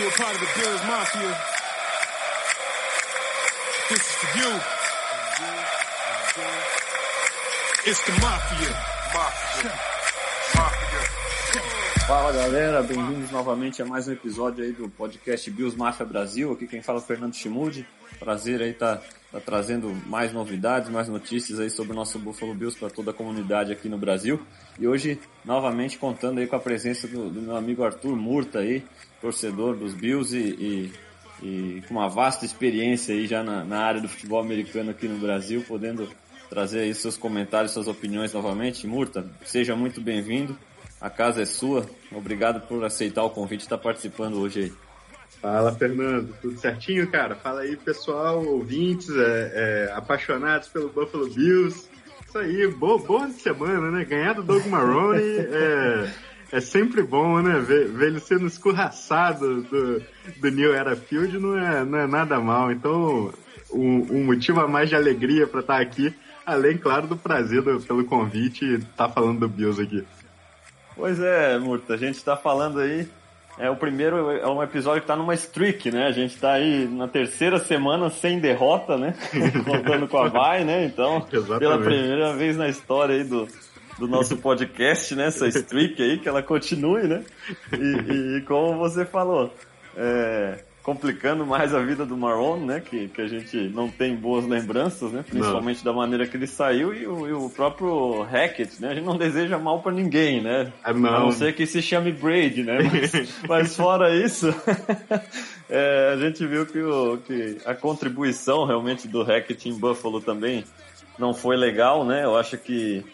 you a part of the Bills Mafia, this is for you. It's the Mafia. Mafia. Mafia. Fala galera, bem-vindos novamente a mais um episódio aí do podcast Bills Mafia Brasil. Aqui quem fala é o Fernando Chimude. Prazer aí tá, tá trazendo mais novidades, mais notícias aí sobre o nosso Buffalo Bills para toda a comunidade aqui no Brasil. E hoje, novamente, contando aí com a presença do, do meu amigo Arthur Murta aí, torcedor dos Bills e, e, e com uma vasta experiência aí já na, na área do futebol americano aqui no Brasil, podendo trazer aí seus comentários, suas opiniões novamente. Murta, seja muito bem-vindo. A casa é sua. Obrigado por aceitar o convite e estar participando hoje aí. Fala, Fernando. Tudo certinho, cara? Fala aí, pessoal, ouvintes, é, é, apaixonados pelo Buffalo Bills. Isso aí, boa, boa semana, né? Ganhar do Doug Marrone é, é sempre bom, né? Ver, ver ele sendo escorraçado do, do New Era Field não é, não é nada mal. Então, um, um motivo a mais de alegria para estar aqui, além, claro, do prazer do, pelo convite e estar tá falando do Bills aqui. Pois é, Murta, a gente está falando aí é o primeiro, é um episódio que tá numa streak, né? A gente tá aí na terceira semana sem derrota, né? Contando com a Vai, né? Então, Exatamente. pela primeira vez na história aí do, do nosso podcast, né? Essa streak aí, que ela continue, né? E, e como você falou, é, complicando mais a vida do Marron, né? Que, que a gente não tem boas lembranças, né? Principalmente não. da maneira que ele saiu e o, e o, próprio Hackett, né? A gente não deseja mal para ninguém, né? Ah, não. A não ser que se chame Brady, né? Mas, mas fora isso, é, a gente viu que, o, que a contribuição realmente do Hackett em Buffalo também não foi legal, né? Eu acho que,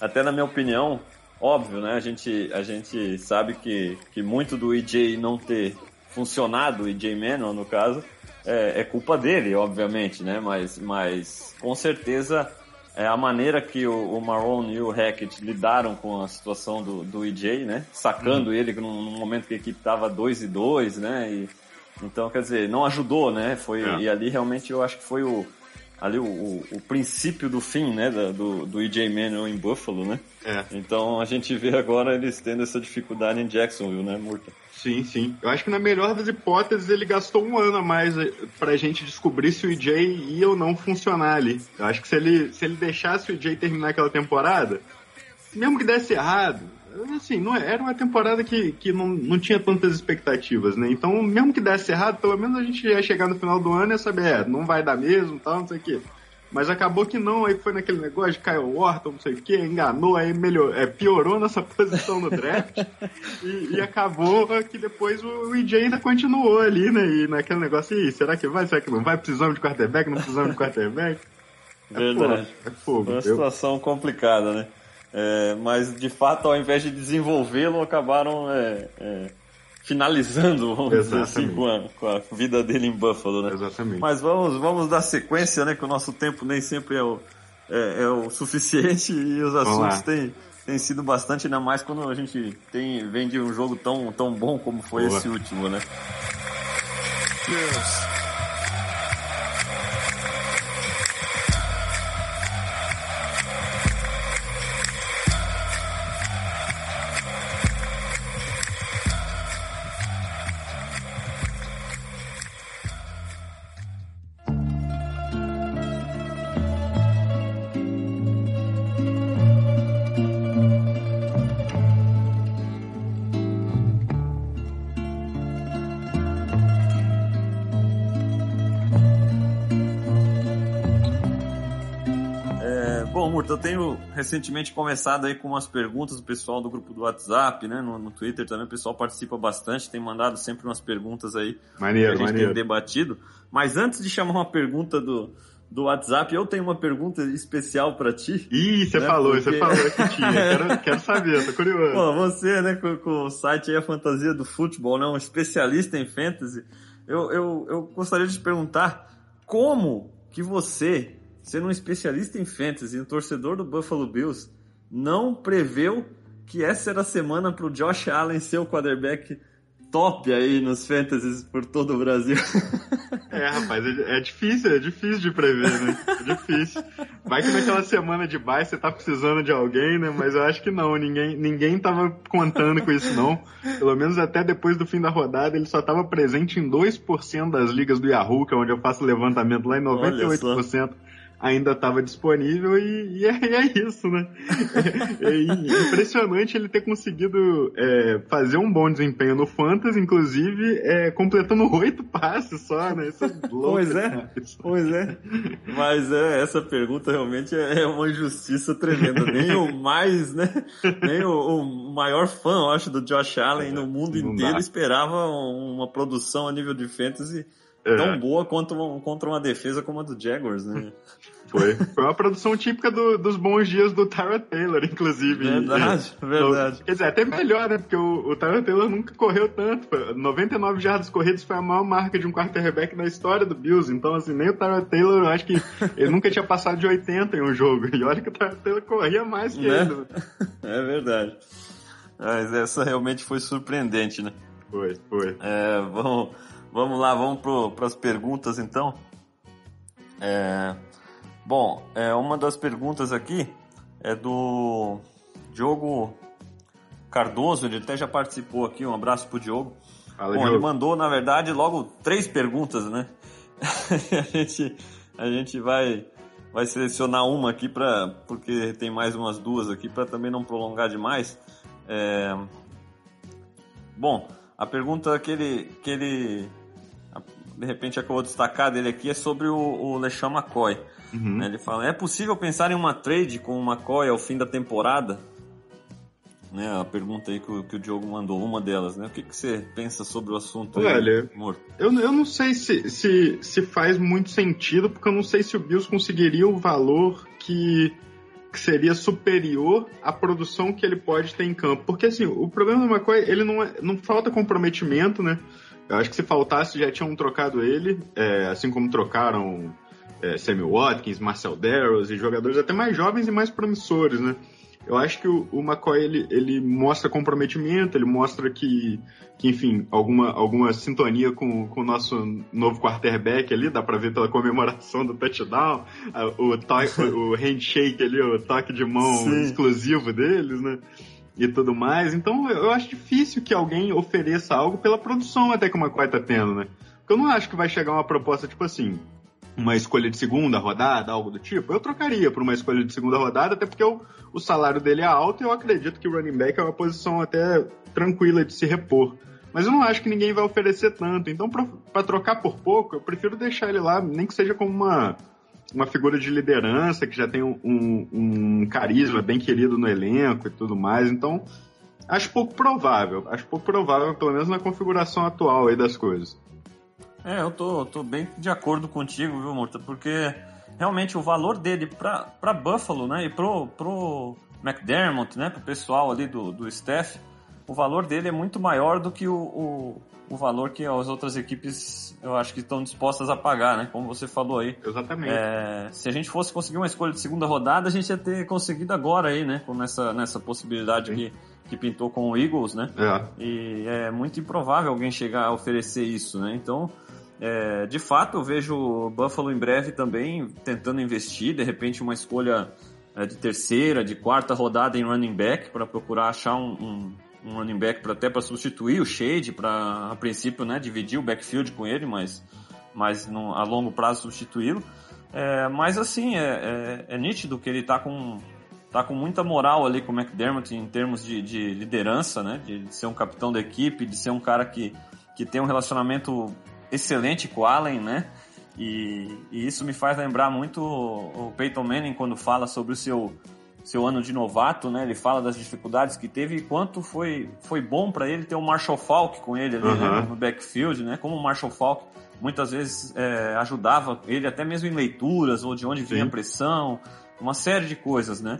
até na minha opinião, óbvio, né? A gente, a gente sabe que, que muito do EJ não ter funcionado, o EJ Manuel no caso, é, é, culpa dele, obviamente, né? Mas, mas com certeza é a maneira que o, o e o Hackett lidaram com a situação do, do EJ, né? Sacando uhum. ele num, num, momento que a equipe tava 2 e 2, né? E, então, quer dizer, não ajudou, né? Foi, é. E ali realmente eu acho que foi o, ali o, o, o princípio do fim, né? Do, do EJ Manuel em Buffalo, né? É. Então a gente vê agora eles tendo essa dificuldade em Jacksonville, né, Murta? Sim, sim. Eu acho que na melhor das hipóteses ele gastou um ano a mais eh, pra gente descobrir se o EJ ia ou não funcionar ali. Eu acho que se ele, se ele deixasse o EJ terminar aquela temporada, mesmo que desse errado, assim, não era uma temporada que, que não, não tinha tantas expectativas, né? Então, mesmo que desse errado, pelo menos a gente ia chegar no final do ano e ia saber, é, não vai dar mesmo, tal, não sei o quê. Mas acabou que não, aí foi naquele negócio de Kyle Orton, não sei o que, enganou, aí melhor, é, piorou nossa posição no draft e, e, acabou que depois o EJ ainda continuou ali, né? E naquele negócio, e será que vai, será que não vai? Precisamos de quarterback, não precisamos de quarterback? É Verdade. Fogo, é fogo. Uma situação complicada, né? É, mas de fato, ao invés de desenvolvê-lo, acabaram é, é, finalizando, vamos Exatamente. dizer assim, com a, com a, vida dele em Buffalo, né? Exatamente. Mas vamos, vamos dar sequência, né? Que o nosso tempo nem sempre é o, é, é o suficiente e os assuntos têm, têm sido bastante, ainda mais quando a gente tem, vem de um jogo tão, tão bom como foi Boa. esse último, né? Yes. Recentemente começado aí com umas perguntas do pessoal do grupo do WhatsApp, né? No, no Twitter também o pessoal participa bastante, tem mandado sempre umas perguntas aí maneiro, que a gente maneiro. tem debatido. Mas antes de chamar uma pergunta do, do WhatsApp, eu tenho uma pergunta especial para ti. Ih, você né? falou, Porque... você falou que tinha. Quero, quero saber, tô curioso. Pô, você, né, com, com, o site aí, a Fantasia do Futebol, né? Um especialista em fantasy. Eu, eu, eu gostaria de te perguntar como que você sendo um especialista em fantasy, um torcedor do Buffalo Bills, não preveu que essa era a semana para o Josh Allen ser o quarterback top aí nos fantasies por todo o Brasil. É, rapaz, é, é difícil, é difícil de prever, né? É difícil. Vai que naquela semana de bye você tá precisando de alguém, né? Mas eu acho que não, ninguém, ninguém tava contando com isso não. Pelo menos até depois do fim da rodada, ele só tava presente em 2% das ligas do Yahoo, que é onde eu faço levantamento lá em 98% ainda estava disponível e, e, é, e, é, isso, né? É, é, impressionante ele ter conseguido é, fazer um bom desempenho no Fantasy, inclusive é, completando oito passes só, né? Isso é louco, pois é, pois é. Mas é, essa pergunta realmente é uma injustiça tremenda. Nem o mais, né? Nem o, o maior fã, eu acho, do Josh Allen no mundo inteiro esperava uma produção a nível de fantasy é. tão boa quanto uma, contra uma defesa como a do Jaguars, né? Foi. Foi uma produção típica do, dos bons dias do Tyra Taylor, inclusive. Verdade, e, verdade. Então, quer dizer, até melhor, né? Porque o, o Tyra Taylor nunca correu tanto. 99 jardas corridas foi a maior marca de um quarterback na história do Bills. Então, assim, nem o Tyra Taylor, eu acho que ele nunca tinha passado de 80 em um jogo. E olha que o Tyra Taylor corria mais que né? ele. É verdade. Mas essa realmente foi surpreendente, né? Foi, foi. É, vamos, vamos lá, vamos para as perguntas então. É, Bom, é, uma das perguntas aqui é do Diogo Cardoso, ele até já participou aqui, um abraço pro Diogo. Fala, Bom, Diogo. ele mandou, na verdade, logo três perguntas, né? a gente, a gente vai, vai selecionar uma aqui, pra, porque tem mais umas duas aqui, para também não prolongar demais. É... Bom, a pergunta que ele, que ele de repente acabou de destacar dele aqui é sobre o, o LeSean McCoy. Uhum. Né, ele fala: é possível pensar em uma trade com o McCoy ao fim da temporada? Né, a pergunta aí que o, que o Diogo mandou, uma delas, né? O que, que você pensa sobre o assunto Olha, aí, Eu, eu não sei se, se, se faz muito sentido, porque eu não sei se o Bills conseguiria o valor que, que seria superior à produção que ele pode ter em campo. Porque assim, o problema do McCoy, ele não, é, não falta comprometimento, né? Eu acho que se faltasse já tinham trocado ele, é, assim como trocaram é, Sammy Watkins, Marcel Darrows e jogadores até mais jovens e mais promissores, né? Eu acho que o, o McCoy ele, ele mostra comprometimento, ele mostra que, que enfim, alguma, alguma sintonia com, com o nosso novo quarterback ali, dá pra ver pela comemoração do touchdown, o, toque, o handshake ali, o toque de mão Sim. exclusivo deles, né? E tudo mais. Então eu acho difícil que alguém ofereça algo pela produção até que o McCoy tá tendo, né? Porque eu não acho que vai chegar uma proposta tipo assim, uma escolha de segunda rodada, algo do tipo, eu trocaria por uma escolha de segunda rodada, até porque o, o salário dele é alto e eu acredito que o running back é uma posição até tranquila de se repor. Mas eu não acho que ninguém vai oferecer tanto. Então, para trocar por pouco, eu prefiro deixar ele lá, nem que seja como uma, uma figura de liderança, que já tem um, um, um carisma bem querido no elenco e tudo mais. Então, acho pouco provável. Acho pouco provável, pelo menos na configuração atual aí das coisas. É, eu tô, tô bem de acordo contigo, viu, Murta? Porque realmente o valor dele pra, Buffalo, né, e pro, pro McDermott, né, pro pessoal ali do, do staff, o valor dele é muito maior do que o, o, o valor que as outras equipes, eu acho que estão dispostas a pagar, né, como você falou aí. Exatamente. É, se a gente fosse conseguir uma escolha de segunda rodada, a gente ia ter conseguido agora aí, né, com nessa, nessa possibilidade que, que pintou com o Eagles, né, é. e é muito improvável alguém chegar a oferecer isso, né, então é, de fato, eu vejo o Buffalo em breve também tentando investir, de repente uma escolha é, de terceira, de quarta rodada em running back para procurar achar um, um, um running back para até para substituir o Shade, para a princípio, né, dividir o backfield com ele, mas, mas no, a longo prazo substituí-lo. É, mas assim, é, é, é, nítido que ele está com tá com muita moral ali com o McDermott em termos de, de liderança, né, de, de ser um capitão da equipe, de ser um cara que que tem um relacionamento excelente com o Allen, né? E, e, isso me faz lembrar muito o Peyton Manning quando fala sobre o seu, seu ano de novato, né? Ele fala das dificuldades que teve e quanto foi, foi bom para ele ter o Marshall Falk com ele ali, uhum. né? no backfield, né? Como o Marshall Falk muitas vezes é, ajudava ele até mesmo em leituras ou de onde Sim. vinha a pressão, uma série de coisas, né?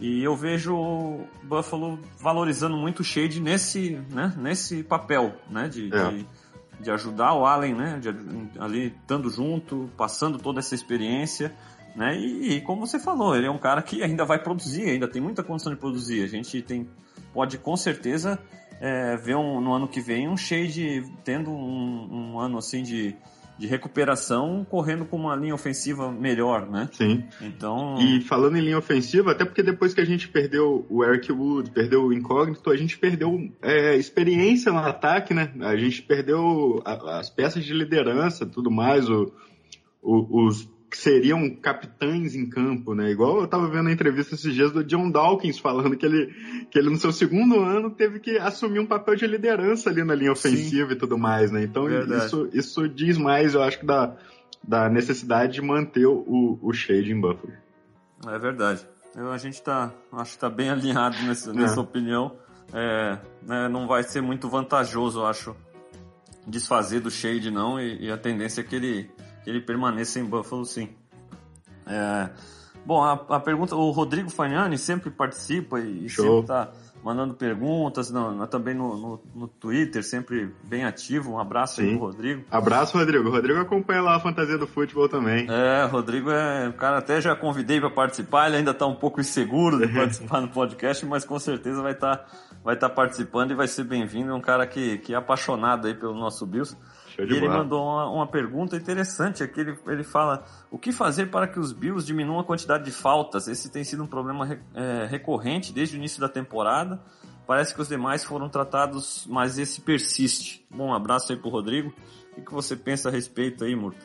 E eu vejo o Buffalo valorizando muito o Shade nesse, né, nesse papel, né? De, é. de de ajudar o Allen, né? De, ali estando junto, passando toda essa experiência, né? E, e, como você falou, ele é um cara que ainda vai produzir, ainda tem muita condição de produzir. A gente tem pode com certeza é, ver um, no ano que vem um Shade tendo um, um ano assim de, de recuperação, correndo com uma linha ofensiva melhor, né? Sim. Então. E falando em linha ofensiva, até porque depois que a gente perdeu o Eric Wood, perdeu o Incógnito, a gente perdeu é, experiência no ataque, né? A gente perdeu a, as peças de liderança, tudo mais, o, o, os que seriam capitães em campo, né? Igual eu tava vendo a entrevista esses dias do John Dawkins falando que ele, que ele no seu segundo ano teve que assumir um papel de liderança ali na linha ofensiva Sim. e tudo mais, né? Então isso, isso diz mais, eu acho da, da necessidade de manter o, o Shade em Buffalo. É verdade. Eu, a gente tá, acho que tá bem alinhado nessa, nessa é. opinião. É, né, não vai ser muito vantajoso, eu acho, desfazer do Shade não, e, e a tendência é que ele que ele permaneça em Buffalo, sim. É, bom, a, a, pergunta, o Rodrigo Fagnani sempre participa e Show. sempre está mandando perguntas, não, também no, no, no, Twitter, sempre bem ativo. Um abraço Sim. aí pro Rodrigo. Abraço, Rodrigo. O Rodrigo acompanha lá a fantasia do futebol também. É, o Rodrigo é. O cara até já convidei para participar, ele ainda está um pouco inseguro de participar no podcast, mas com certeza vai estar tá, vai tá participando e vai ser bem-vindo. É um cara que, que é apaixonado aí pelo nosso Bills. E ele mandou uma, uma, pergunta interessante aqui. Ele, ele fala: o que fazer para que os Bills diminuam a quantidade de faltas? Esse tem sido um problema é, recorrente desde o início da temporada. Parece que os demais foram tratados, mas esse persiste. Bom, um abraço aí pro Rodrigo. O que você pensa a respeito aí, Murta?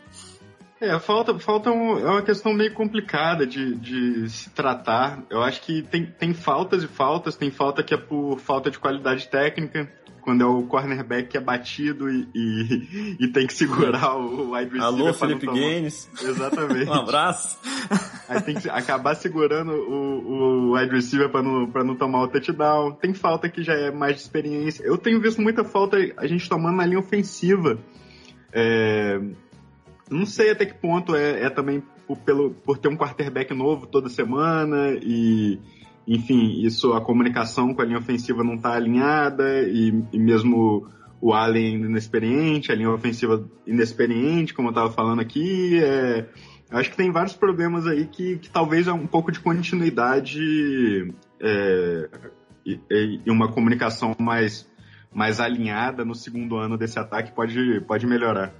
É, falta, falta um, é uma questão meio complicada de, de se tratar. Eu acho que tem, tem faltas e faltas. Tem falta que é por falta de qualidade técnica quando é o cornerback que é batido e, e, e tem que segurar o wide receiver. Alô, Felipe Gaines. Exatamente. um abraço. Aí tem que acabar segurando o, o wide receiver para não, pra não tomar o touchdown. Tem falta que já é mais de experiência. Eu tenho visto muita falta a gente tomando na linha ofensiva. É, não sei até que ponto é, é também por, pelo, por ter um quarterback novo toda semana e enfim, isso a comunicação com a linha ofensiva não está alinhada e, e, mesmo o Allen inexperiente, a linha ofensiva inexperiente, como eu estava falando aqui, é, acho que tem vários problemas aí que, que talvez é um pouco de continuidade é, e, e, uma comunicação mais, mais alinhada no segundo ano desse ataque pode, pode melhorar.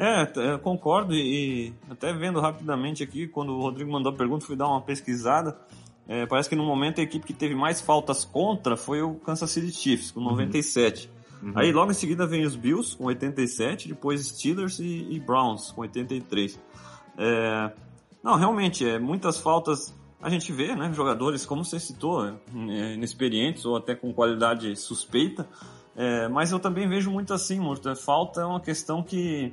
É, eu concordo e até vendo rapidamente aqui, quando o Rodrigo mandou a pergunta, fui dar uma pesquisada. É, parece que no momento a equipe que teve mais faltas contra foi o Kansas City Chiefs, com 97. Uhum. Aí logo em seguida vem os Bills, com 87, depois Steelers e, e Browns, com 83. É, não, realmente, é, muitas faltas a gente vê, né? Jogadores, como você citou, é, inexperientes ou até com qualidade suspeita. É, mas eu também vejo muito assim, Murta. Falta é uma questão que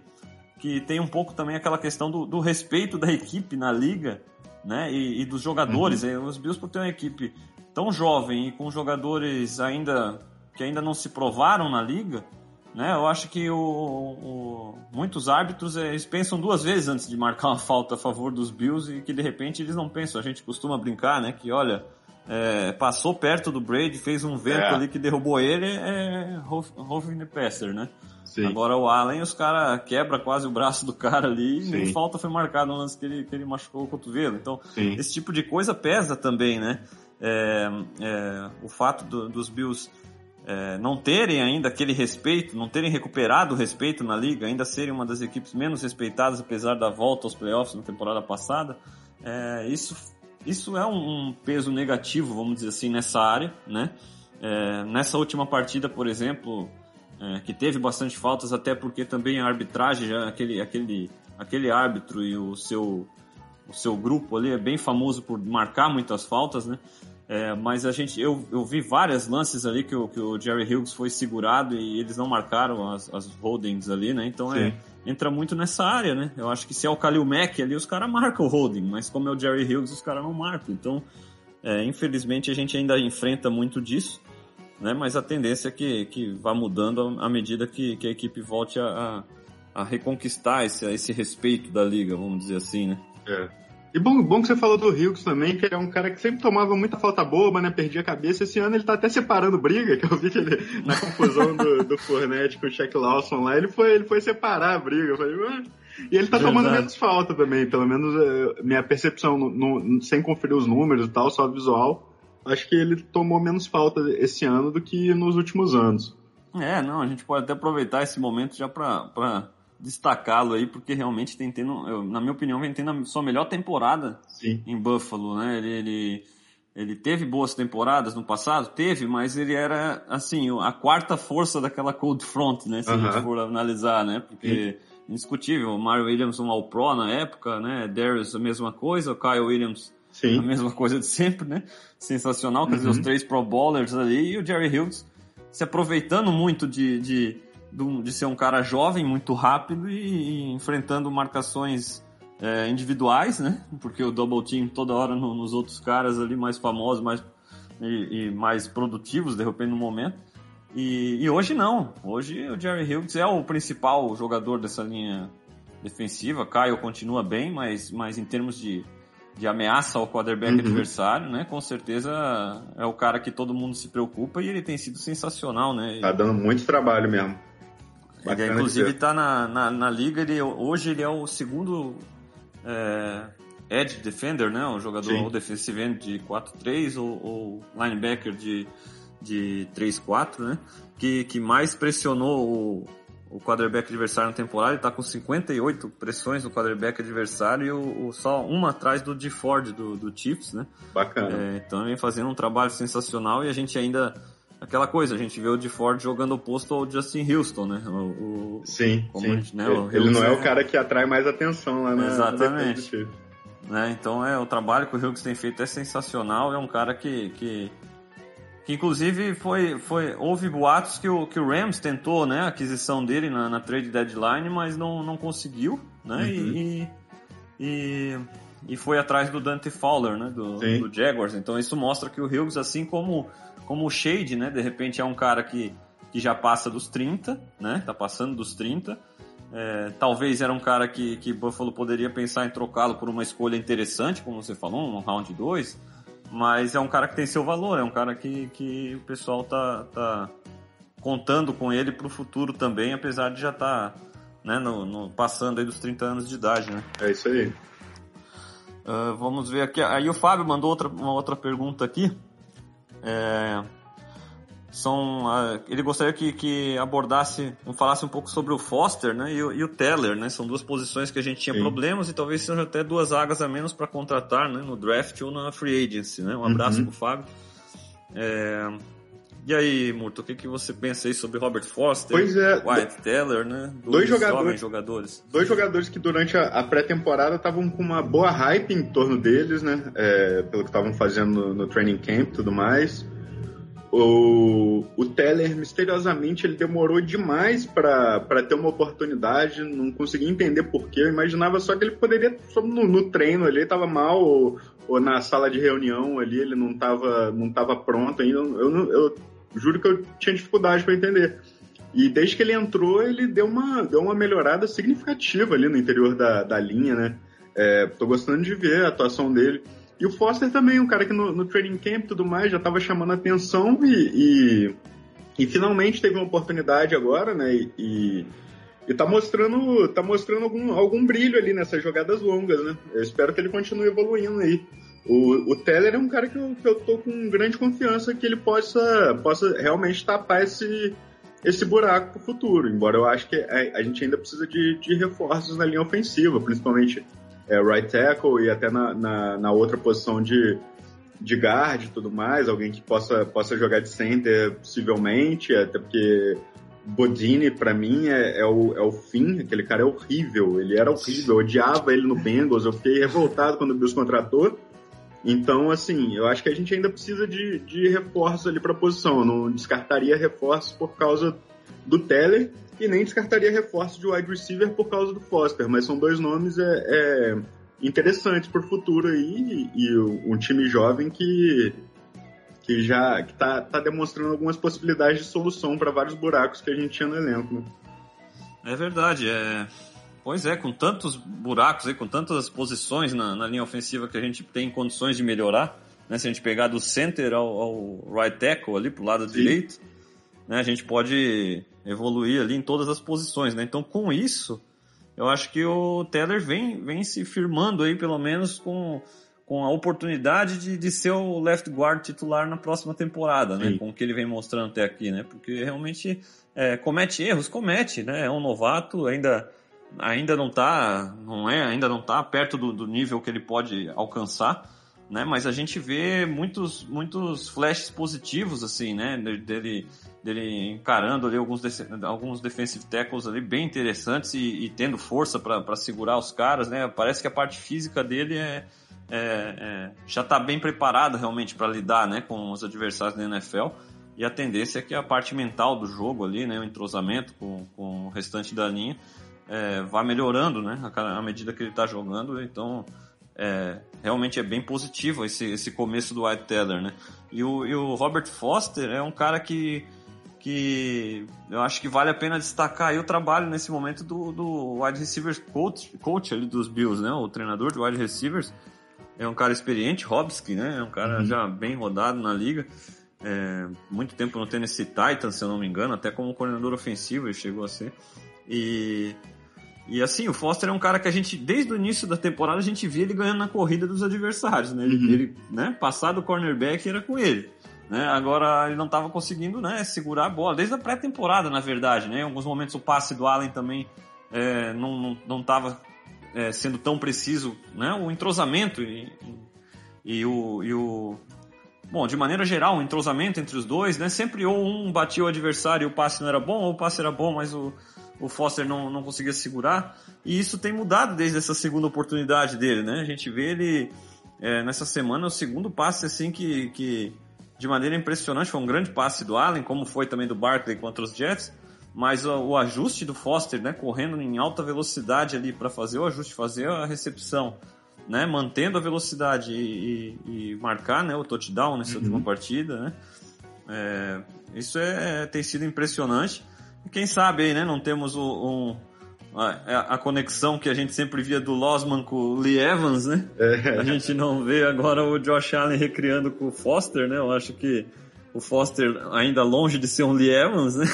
que tem um pouco também aquela questão do, do respeito da equipe na liga, né? E, e dos jogadores. Uhum. Os Bills por ter uma equipe tão jovem e com jogadores ainda que ainda não se provaram na liga, né? Eu acho que o, o, muitos árbitros eh, eles pensam duas vezes antes de marcar uma falta a favor dos Bills e que de repente eles não pensam. A gente costuma brincar, né? Que olha, é, passou perto do Brady, fez um vento é. ali que derrubou ele, é Roving the Passer, né? Sim. Agora o Allen, os caras quebra quase o braço do cara ali e nem falta foi marcada no lance que ele, que ele machucou o cotovelo. Então, Sim. esse tipo de coisa pesa também, né? É, é, o fato do, dos Bills é, não terem ainda aquele respeito, não terem recuperado o respeito na liga, ainda serem uma das equipes menos respeitadas, apesar da volta aos playoffs na temporada passada, é, isso, isso é um, um, peso negativo, vamos dizer assim, nessa área, né? É, nessa última partida, por exemplo, é, que teve bastante faltas, até porque também a arbitragem, aquele, aquele, aquele árbitro e o seu, o seu grupo ali é bem famoso por marcar muitas faltas, né? É, mas a gente, eu, eu vi várias lances ali que o, que o Jerry Hughes foi segurado e eles não marcaram as, as holdings ali, né? Então é, entra muito nessa área, né? Eu acho que se é o Khalil Mack ali, os caras marcam o holding, mas como é o Jerry Hughes, os caras não marcam. Então, é, infelizmente, a gente ainda enfrenta muito disso né? Mas a tendência é que, que vá mudando à medida que, que a equipe volte a, a, reconquistar esse, esse respeito da liga, vamos dizer assim, né? É. E bom, bom que você falou do Hughes também, que é um cara que sempre tomava muita falta boba, né? Perdia a cabeça. Esse ano ele tá até separando briga, que eu vi que ele, na confusão do, do Fournette com o Shaq Lawson lá, ele foi, ele foi separar a briga. Eu falei, Mano. E ele tá Verdade. tomando menos falta também, pelo menos é, minha percepção, no, no, sem conferir os números e tal, só visual, acho que ele tomou menos falta esse ano do que nos últimos anos. É, não, a gente pode até aproveitar esse momento já para destacá-lo aí, porque realmente tem tendo, na minha opinião, vem tendo a sua melhor temporada Sim. em Buffalo, né? Ele, ele, ele teve boas temporadas no passado, teve, mas ele era, assim, a quarta força daquela cold front, né? Se a Aham. gente for analisar, né? Porque, indiscutível, o Mario Williams um All-Pro na época, né? Darius a mesma coisa, o Kyle Williams a Sim. mesma coisa de sempre, né? Sensacional, quer dizer, Uhum. os três Pro Bowlers ali e o Jerry Hughes se aproveitando muito de, de, de, ser um cara jovem, muito rápido e, e enfrentando marcações é, individuais, né? Porque o double team toda hora no- nos outros caras ali mais famosos, mais e, e mais produtivos, de repente no momento. E, e hoje não. Hoje o Jerry Hughes é o principal jogador dessa linha defensiva. Caio continua bem, mas, mas em termos de, de ameaça ao quarterback Uhum. adversário, né? Com certeza é o cara que todo mundo se preocupa e ele tem sido sensacional, né? Tá dando muito trabalho mesmo. Ele, Bacana de inclusive está na, na, na liga, ele, hoje ele é o segundo é, edge defender, né? O jogador Sim. ou defensive end de 4-3 ou, ou linebacker de, de 3-4, né? Que, que mais pressionou o, o quarterback adversário na temporada. Ele está com 58 pressões no quarterback adversário e o, o- só uma atrás do D. Ford do, do Chiefs, né? Bacana. É, então ele vem fazendo um trabalho sensacional e a gente ainda. Aquela coisa, a gente vê o de Ford jogando oposto ao Justin Houston, né? O, o- Sim, sim. gente, né, o ele não é o cara que atrai mais atenção lá na Exatamente. né? Então é o trabalho que o Hughes tem feito é sensacional. É um cara que, que, que inclusive foi, foi houve boatos que o, que o Rams tentou, né? A aquisição dele na, na trade deadline, mas não, não conseguiu, né? Uhum. E, e, e foi atrás do Dante Fowler, né? Do, do Jaguars. Então isso mostra que o Hughes, assim como, como o Shade, né? De repente é um cara que, que já passa dos 30, né? Tá passando dos 30. É, talvez era um cara que, que Buffalo poderia pensar em trocá-lo por uma escolha interessante, como você falou, um round 2. Mas é um cara que tem seu valor, é um cara que, que o pessoal tá, tá contando com ele pro futuro também, apesar de já estar tá, né, no, no- passando aí dos 30 anos de idade, né? É isso aí. Ah, vamos ver aqui. Aí o Fábio mandou outra, uma outra pergunta aqui. É, são, ele gostaria que, que abordasse, falasse um pouco sobre o Foster né, e, o, e o Teller. Né? São duas posições que a gente tinha Sim. problemas e talvez sejam até duas vagas a menos para contratar né, no draft ou na free agency. Né? Um abraço Uhum. pro Fábio. É, e aí, Murto, o que, que você pensa aí sobre Robert Foster, Pois é, Wyatt Teller, né? dois jogadores- jovens jogadores. Dois jogadores que durante a, a pré-temporada estavam com uma boa hype em torno deles, né? É, pelo que estavam fazendo no, no training camp e tudo mais. O, o Teller, misteriosamente, ele demorou demais para ter uma oportunidade, não conseguia entender porquê. Eu imaginava só que ele poderia, no, no treino ali, estava mal, ou, ou na sala de reunião ali, ele não estava não tava pronto ainda. Eu, eu juro que eu tinha dificuldade para entender. E desde que ele entrou, ele deu uma, deu uma melhorada significativa ali no interior da, da linha, né? É, tô gostando de ver a atuação dele. E o Foster também, um cara que no, no training camp e tudo mais já estava chamando atenção e, e, e finalmente teve uma oportunidade agora, né? E, e, e tá mostrando, tá mostrando algum, algum brilho ali nessas jogadas longas, né? Eu espero que ele continue evoluindo aí. O, o Teller é um cara que eu, que eu tô com grande confiança que ele possa, possa realmente tapar esse, esse buraco pro futuro. Embora eu acho que a, a gente ainda precisa de, de reforços na linha ofensiva, principalmente é, right tackle e até na, na, na outra posição de, de guard e tudo mais, alguém que possa, possa jogar de center possivelmente, até porque Bodini, pra mim, é, é, o, é o fim. Aquele cara é horrível. Ele era horrível. Eu odiava ele no Bengals. Eu fiquei revoltado quando o Bills contratou. Então, assim, eu acho que a gente ainda precisa de, de reforços ali pra posição. Eu não descartaria reforços por causa do Teller e nem descartaria reforços de wide receiver por causa do Foster. Mas são dois nomes é, é, interessantes pro futuro aí e, e um time jovem que que já que tá, tá demonstrando algumas possibilidades de solução para vários buracos que a gente tinha no elenco. Né? É verdade, é. Pois é, com tantos buracos aí, com tantas posições na, na linha ofensiva que a gente tem condições de melhorar, né? Se a gente pegar do center ao, ao right tackle ali pro lado Sim. direito, né? A gente pode evoluir ali em todas as posições, né? Então, com isso, eu acho que o Teller vem, vem se firmando aí, pelo menos com, com a oportunidade de, de ser o left guard titular na próxima temporada, né? Sim. Com o que ele vem mostrando até aqui, né? Porque realmente é, comete erros, comete, né? É um novato, ainda ainda não tá, não é, ainda não tá perto do, do nível que ele pode alcançar, né? Mas a gente vê muitos muitos flashes positivos assim, né? De- Dele dele encarando ali alguns alguns defensive tackles ali bem interessantes e, e tendo força para segurar os caras, né? Parece que a parte física dele é, é- é- já está bem preparada realmente para lidar, né, com os adversários da NFL. E a tendência é que a parte mental do jogo ali, né, o entrosamento com, com o restante da linha, é, vá melhorando, né, à medida que ele está jogando. Então, é, realmente é bem positivo esse, esse começo do White Teller, né? E o, e o Robert Foster é um cara que, que eu acho que vale a pena destacar aí o trabalho nesse momento do, do wide receivers coach, coach ali dos Bills, né? O treinador de wide receivers é um cara experiente, Hobsky, né? É um cara já bem rodado na liga. É, muito tempo no Tennessee Titans, se eu não me engano, até como coordenador ofensivo ele chegou a ser. E, e assim, o Foster é um cara que a gente, desde o início da temporada, a gente via ele ganhando na corrida dos adversários, né? Ele, Uhum. ele, né, passado o cornerback era com ele. Né? Agora ele não estava conseguindo né, segurar a bola, desde a pré-temporada, na verdade. Né? Em alguns momentos o passe do Allen também é, não não não estava é, sendo tão preciso, né? O entrosamento e, e, e o, e o bom, de maneira geral, o entrosamento entre os dois, né? Sempre ou um batia o adversário e o passe não era bom, ou o passe era bom, mas o, o Foster não, não conseguia segurar. E isso tem mudado desde essa segunda oportunidade dele, né? A gente vê ele é, nessa semana o segundo passe assim que, que de maneira impressionante foi um grande passe do Allen, como foi também do Barkley contra os Jets. Mas o, o ajuste do Foster, né, correndo em alta velocidade ali para fazer o ajuste, fazer a recepção, né, mantendo a velocidade e, e- e marcar, né, o touchdown nessa última partida, né, é, isso é, tem sido impressionante. Quem sabe aí, né, não temos o, um, a, a conexão que a gente sempre via do Losman com o Lee Evans, né? A gente não vê agora o Josh Allen recriando com o Foster, né? Eu acho que o Foster ainda longe de ser um Lee Evans, né?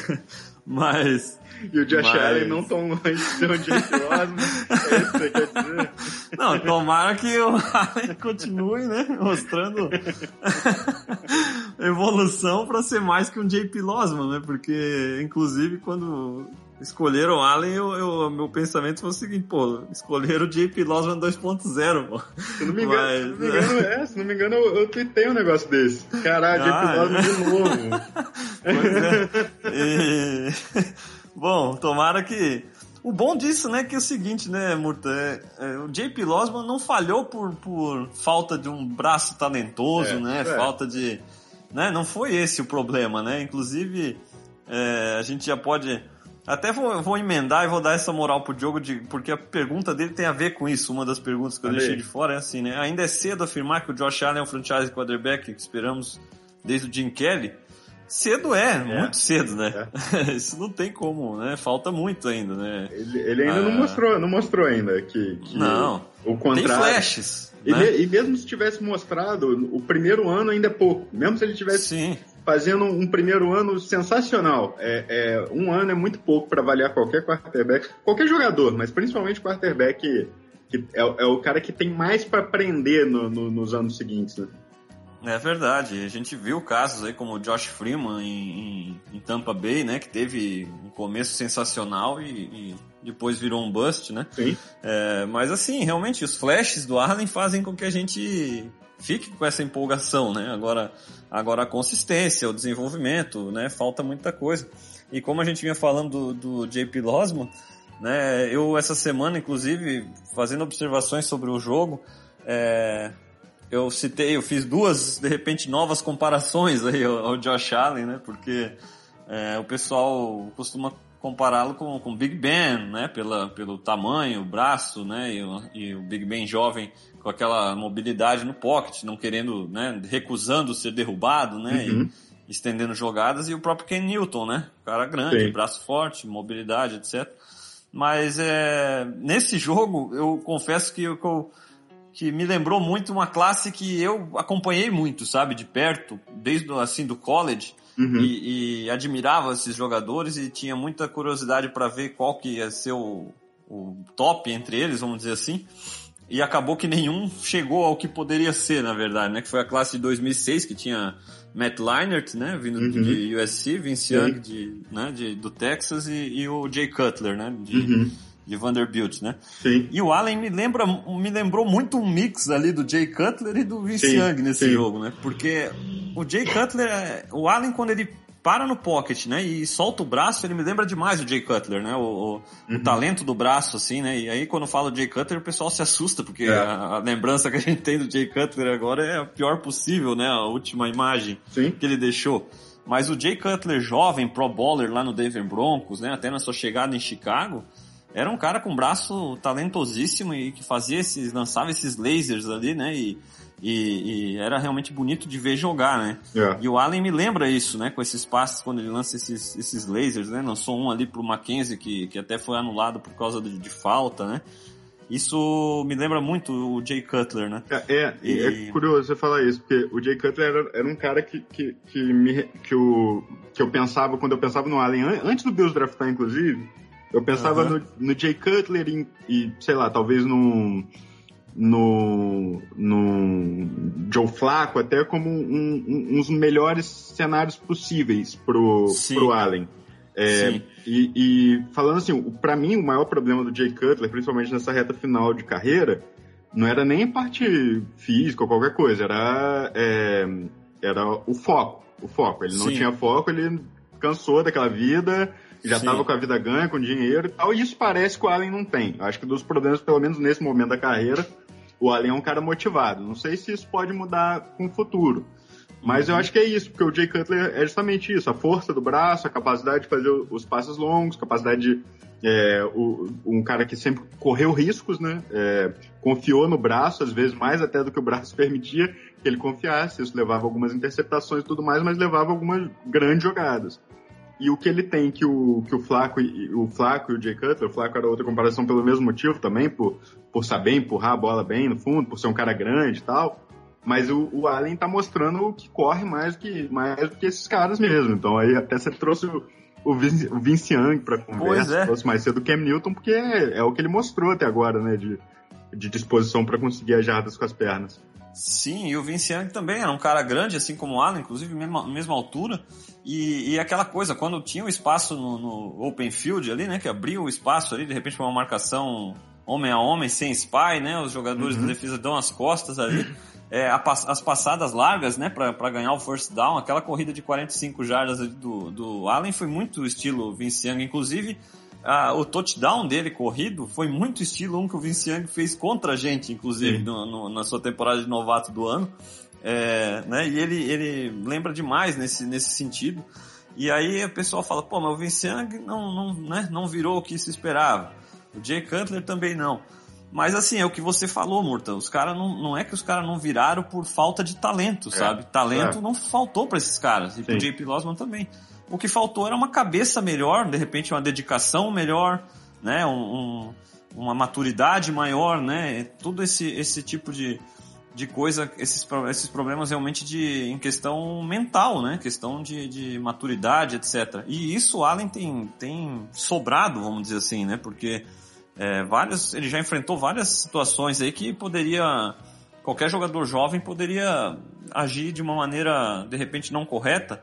Mas E o Josh Mas- Allen não tão longe de ser um Jake Osmond. É isso que você quer dizer? Não, tomara que o Allen continue, né? Mostrando evolução para ser mais que um JP Losman, né? Porque, inclusive, quando escolheram o Allen, eu, eu- meu pensamento foi o seguinte, pô, escolheram o JP Losman 2.0, pô. Se não me engano, Mas- se não me engano, é, se não me engano, eu, eu tuitei um negócio desse. Caralho, Ah, é. Osmond de novo. Pois é. E- Bom, tomara que. O bom disso, né, que é o seguinte, né, Murta? é- é, o JP Losman não falhou por, por falta de um braço talentoso, É, né? é. Falta de. Né? Não foi esse o problema, né? Inclusive, é, a gente já pode. Até vou, vou emendar e vou dar essa moral pro Diogo, de, porque a pergunta dele tem a ver com isso. Uma das perguntas que eu Olha deixei de fora é assim, né? Ainda é cedo afirmar que o Josh Allen é um franchise quarterback que esperamos desde o Jim Kelly? Cedo é, muito cedo, né? Isso não tem como, né? Falta muito ainda, né? Ele, ele ainda Ah. não mostrou, não mostrou ainda que, que Não. o Tem contrário. flashes, E, né? me- e mesmo se tivesse mostrado, o primeiro ano ainda é pouco. Mesmo se ele tivesse Sim, fazendo um primeiro ano sensacional. É, é, um ano é muito pouco para avaliar qualquer quarterback, qualquer jogador, mas principalmente quarterback que é, é o cara que tem mais para aprender no- no- nos anos seguintes. Né? é verdade. A gente viu casos aí como o Josh Freeman em, em- em Tampa Bay, né? Que teve um começo sensacional e, e depois virou um bust, né? Sim. É, mas assim, realmente, os flashes do Arlen fazem com que a gente fique com essa empolgação, né? Agora, agora a consistência, o desenvolvimento, né? Falta muita coisa. E como a gente vinha falando do, do JP Losman, né? Eu essa semana, inclusive, fazendo observações sobre o jogo, é, eu citei, eu fiz duas, de repente, novas comparações aí ao, ao Josh Allen, né? Porque é, o pessoal costuma compará-lo com, com o Big Ben, né? Pela, pelo tamanho, o braço, né? E o, e o Big Ben jovem com aquela mobilidade no pocket, não querendo, né? Recusando ser derrubado, né? Uhum. E estendendo jogadas. E o próprio Ken Newton, né? Cara grande, Sim. braço forte, mobilidade, etc. Mas é, nesse jogo, eu confesso que eu, que eu- que me lembrou muito uma classe que eu acompanhei muito, sabe, de perto, desde assim do college, Uhum. e, e admirava esses jogadores e tinha muita curiosidade para ver qual que ia ser o, o top entre eles, vamos dizer assim. e acabou que nenhum chegou ao que poderia ser, na verdade, né? Que foi a classe de 2006 que tinha Matt Leinart, né? Vindo Uhum. de USC, Vince. Young de, né? de, do Texas e, e o Jay Cutler, né? De, Uhum. De Vanderbilt, né? Sim. E o Allen me lembra, me lembrou muito um mix ali do Jay Cutler e do Vince Sim, Young nesse sim. jogo, né? Porque o Jay Cutler, o Allen quando ele para no pocket, né, e solta o braço, ele me lembra demais o Jay Cutler, né? O, o- o Uhum. talento do braço, assim, né? E aí quando eu falo Jay Cutler, o pessoal se assusta, porque É. a, a lembrança que a gente tem do Jay Cutler agora é a pior possível, né? A última imagem Sim. que ele deixou. Mas o Jay Cutler, jovem, pro bowler lá no Denver Broncos, né, até na sua chegada em Chicago, era um cara com braço talentosíssimo e que fazia esses, lançava esses lasers ali, né, e, e, e era realmente bonito de ver jogar, né. É. E o Allen me lembra isso, né, com esses passes quando ele lança esses, esses lasers, né, lançou um ali pro Mackenzie que, que até foi anulado por causa de, de falta, né. Isso me lembra muito o Jay Cutler, né. É, é, e é curioso você falar isso, porque o Jay Cutler era, era um cara que, que, que, me, que, eu, que eu pensava, quando eu pensava no Allen, an- antes do Bills draftar, inclusive, eu pensava Aham. no, no Jay Cutler e, e, sei lá, talvez no, no, no Joe Flacco, até como um, um, uns melhores cenários possíveis pro, Sim. pro Allen. É, Sim. e, e falando assim, pra mim o maior problema do Jay Cutler, principalmente nessa reta final de carreira, não era nem parte física ou qualquer coisa, era, é, era o foco. O foco. Ele não Sim. tinha foco, ele cansou daquela vida, já estava com a vida ganha, com dinheiro e tal, e isso parece que o Allen não tem. Eu acho que dos problemas, pelo menos nesse momento da carreira, o Allen é um cara motivado. Não sei se isso pode mudar com o futuro. Mas Uhum. eu acho que é isso, porque o Jay Cutler é justamente isso, a força do braço, a capacidade de fazer os passos longos, capacidade de é, o- um cara que sempre correu riscos, né? É, confiou no braço, às vezes mais até do que o braço permitia que ele confiasse. Isso levava algumas interceptações e tudo mais, mas levava algumas grandes jogadas. E o que ele tem que o, que o Flaco e o Flaco e o Jay Cutler, o Flaco era outra comparação pelo mesmo motivo também, por, por saber empurrar a bola bem no fundo, por ser um cara grande e tal. Mas o, o Allen tá mostrando que corre mais que, mais do que esses caras mesmo. Então aí até você trouxe o, o, Vince, o Vince Young pra conversa, é. trouxe mais cedo o Cam Newton, porque é, é o que ele mostrou até agora, né? De, de disposição para conseguir as jardas com as pernas. Sim, e o Vince Young também era um cara grande, assim como o Allen, inclusive mesma, mesma altura. E, e aquela coisa, quando tinha o espaço no, no open field ali, né, que abria o espaço ali, de repente uma marcação homem a homem, sem spy, né, os jogadores Uhum. da defesa dão as costas ali. É, a as passadas largas, né, para ganhar o first down, aquela corrida de 45 jardas ali do, do Allen foi muito estilo Vince Young, inclusive ah, o touchdown dele corrido foi muito estilo um que o Vince Young fez contra a gente, inclusive, no- no- na sua temporada de novato do ano. É, né, e ele, ele lembra demais nesse, nesse sentido. E aí o pessoal fala, pô, mas o Vince Young não, não, né, não virou o que se esperava. O Jay Cutler também não. Mas assim, é o que você falou, Murta. Os caras não, não é que os caras não viraram por falta de talento, É, sabe? Talento é. não faltou para esses caras. E pro Sim. JP Losman também. O que faltou era uma cabeça melhor, de repente uma dedicação melhor, né? Um, um- uma maturidade maior, né? Tudo esse, esse tipo de, de coisa, esses, esses problemas realmente de, em questão mental, né? Questão de, de maturidade, etc. E isso o Allen tem, tem sobrado, vamos dizer assim, né? Porque é, várias, ele já enfrentou várias situações aí que poderia, qualquer jogador jovem poderia agir de uma maneira, de repente, não correta.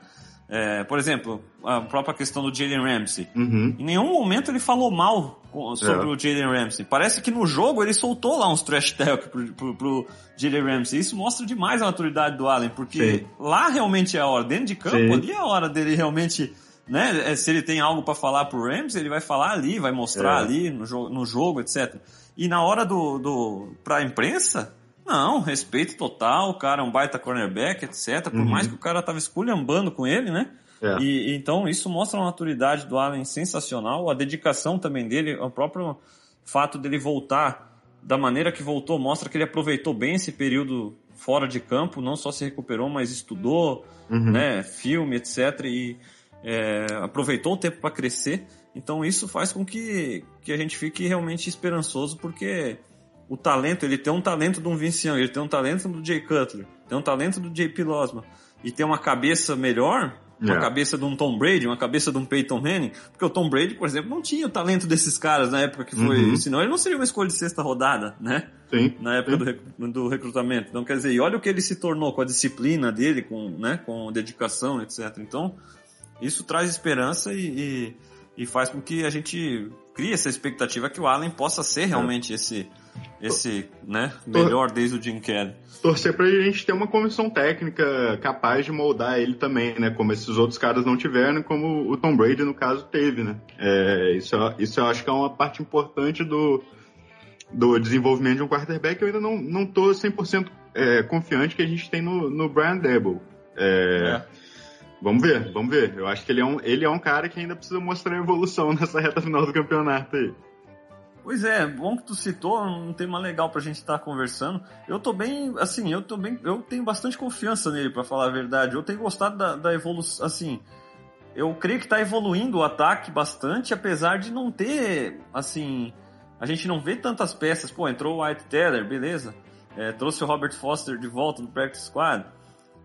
É, por exemplo, a própria questão do Jalen Ramsey. Uhum. Em nenhum momento ele falou mal sobre É. o Jalen Ramsey. Parece que no jogo ele soltou lá uns trash talk pro, pro, pro Jalen Ramsey. Isso mostra demais a maturidade do Allen, porque Sim. lá realmente é a hora. Dentro de campo, Sim. ali é a hora dele realmente, né? é, Se ele tem algo pra falar pro Ramsey, ele vai falar ali, vai mostrar É. ali no, jo no jogo, etc. E na hora do, do pra imprensa, não, respeito total, o cara é um baita cornerback, etc. Por Uhum. mais que o cara tava esculhambando com ele, né? É. E, então isso mostra a maturidade do Allen sensacional, a dedicação também dele, o próprio fato dele voltar da maneira que voltou mostra que ele aproveitou bem esse período fora de campo, não só se recuperou, mas estudou, Uhum. né, filme, etc. E é, aproveitou o tempo para crescer. Então isso faz com que, que a gente fique realmente esperançoso, porque o talento, ele tem um talento de um Vince Young, ele tem um talento do Jay Cutler, tem um talento do JP Losman, e tem uma cabeça melhor, uma É. cabeça de um Tom Brady, uma cabeça de um Peyton Manning, porque o Tom Brady, por exemplo, não tinha o talento desses caras na época que foi, Uhum. senão ele não seria uma escolha de sexta rodada, né? Sim. Na época do, rec- do recrutamento. Então, quer dizer, e olha o que ele se tornou com a disciplina dele, com, né, com dedicação, etc. Então, isso traz esperança e, e, e faz com que a gente crie essa expectativa que o Allen possa ser realmente esse, esse, né, melhor desde o Jim Kelly. Torcer pra gente ter uma comissão técnica capaz de moldar ele também, né? Como esses outros caras não tiveram, como o Tom Brady, no caso, teve, né? É, isso, eu- isso eu acho que é uma parte importante do, do desenvolvimento de um quarterback. Eu ainda não, não tô 100% é, confiante que a gente tem no, no Brian Debo. É, Vamos ver, vamos ver. Eu acho que ele é, um, ele é um cara que ainda precisa mostrar evolução nessa reta final do campeonato aí. Pois é, bom que tu citou, um tema legal pra gente estar conversando. Eu tô bem, assim, eu tô bem, eu tenho bastante confiança nele, pra falar a verdade. Eu tenho gostado da, da evolução, assim, eu creio que tá evoluindo o ataque bastante, apesar de não ter, assim, a gente não vê tantas peças. Pô, entrou o White Teller, beleza. É, trouxe o Robert Foster de volta do practice squad.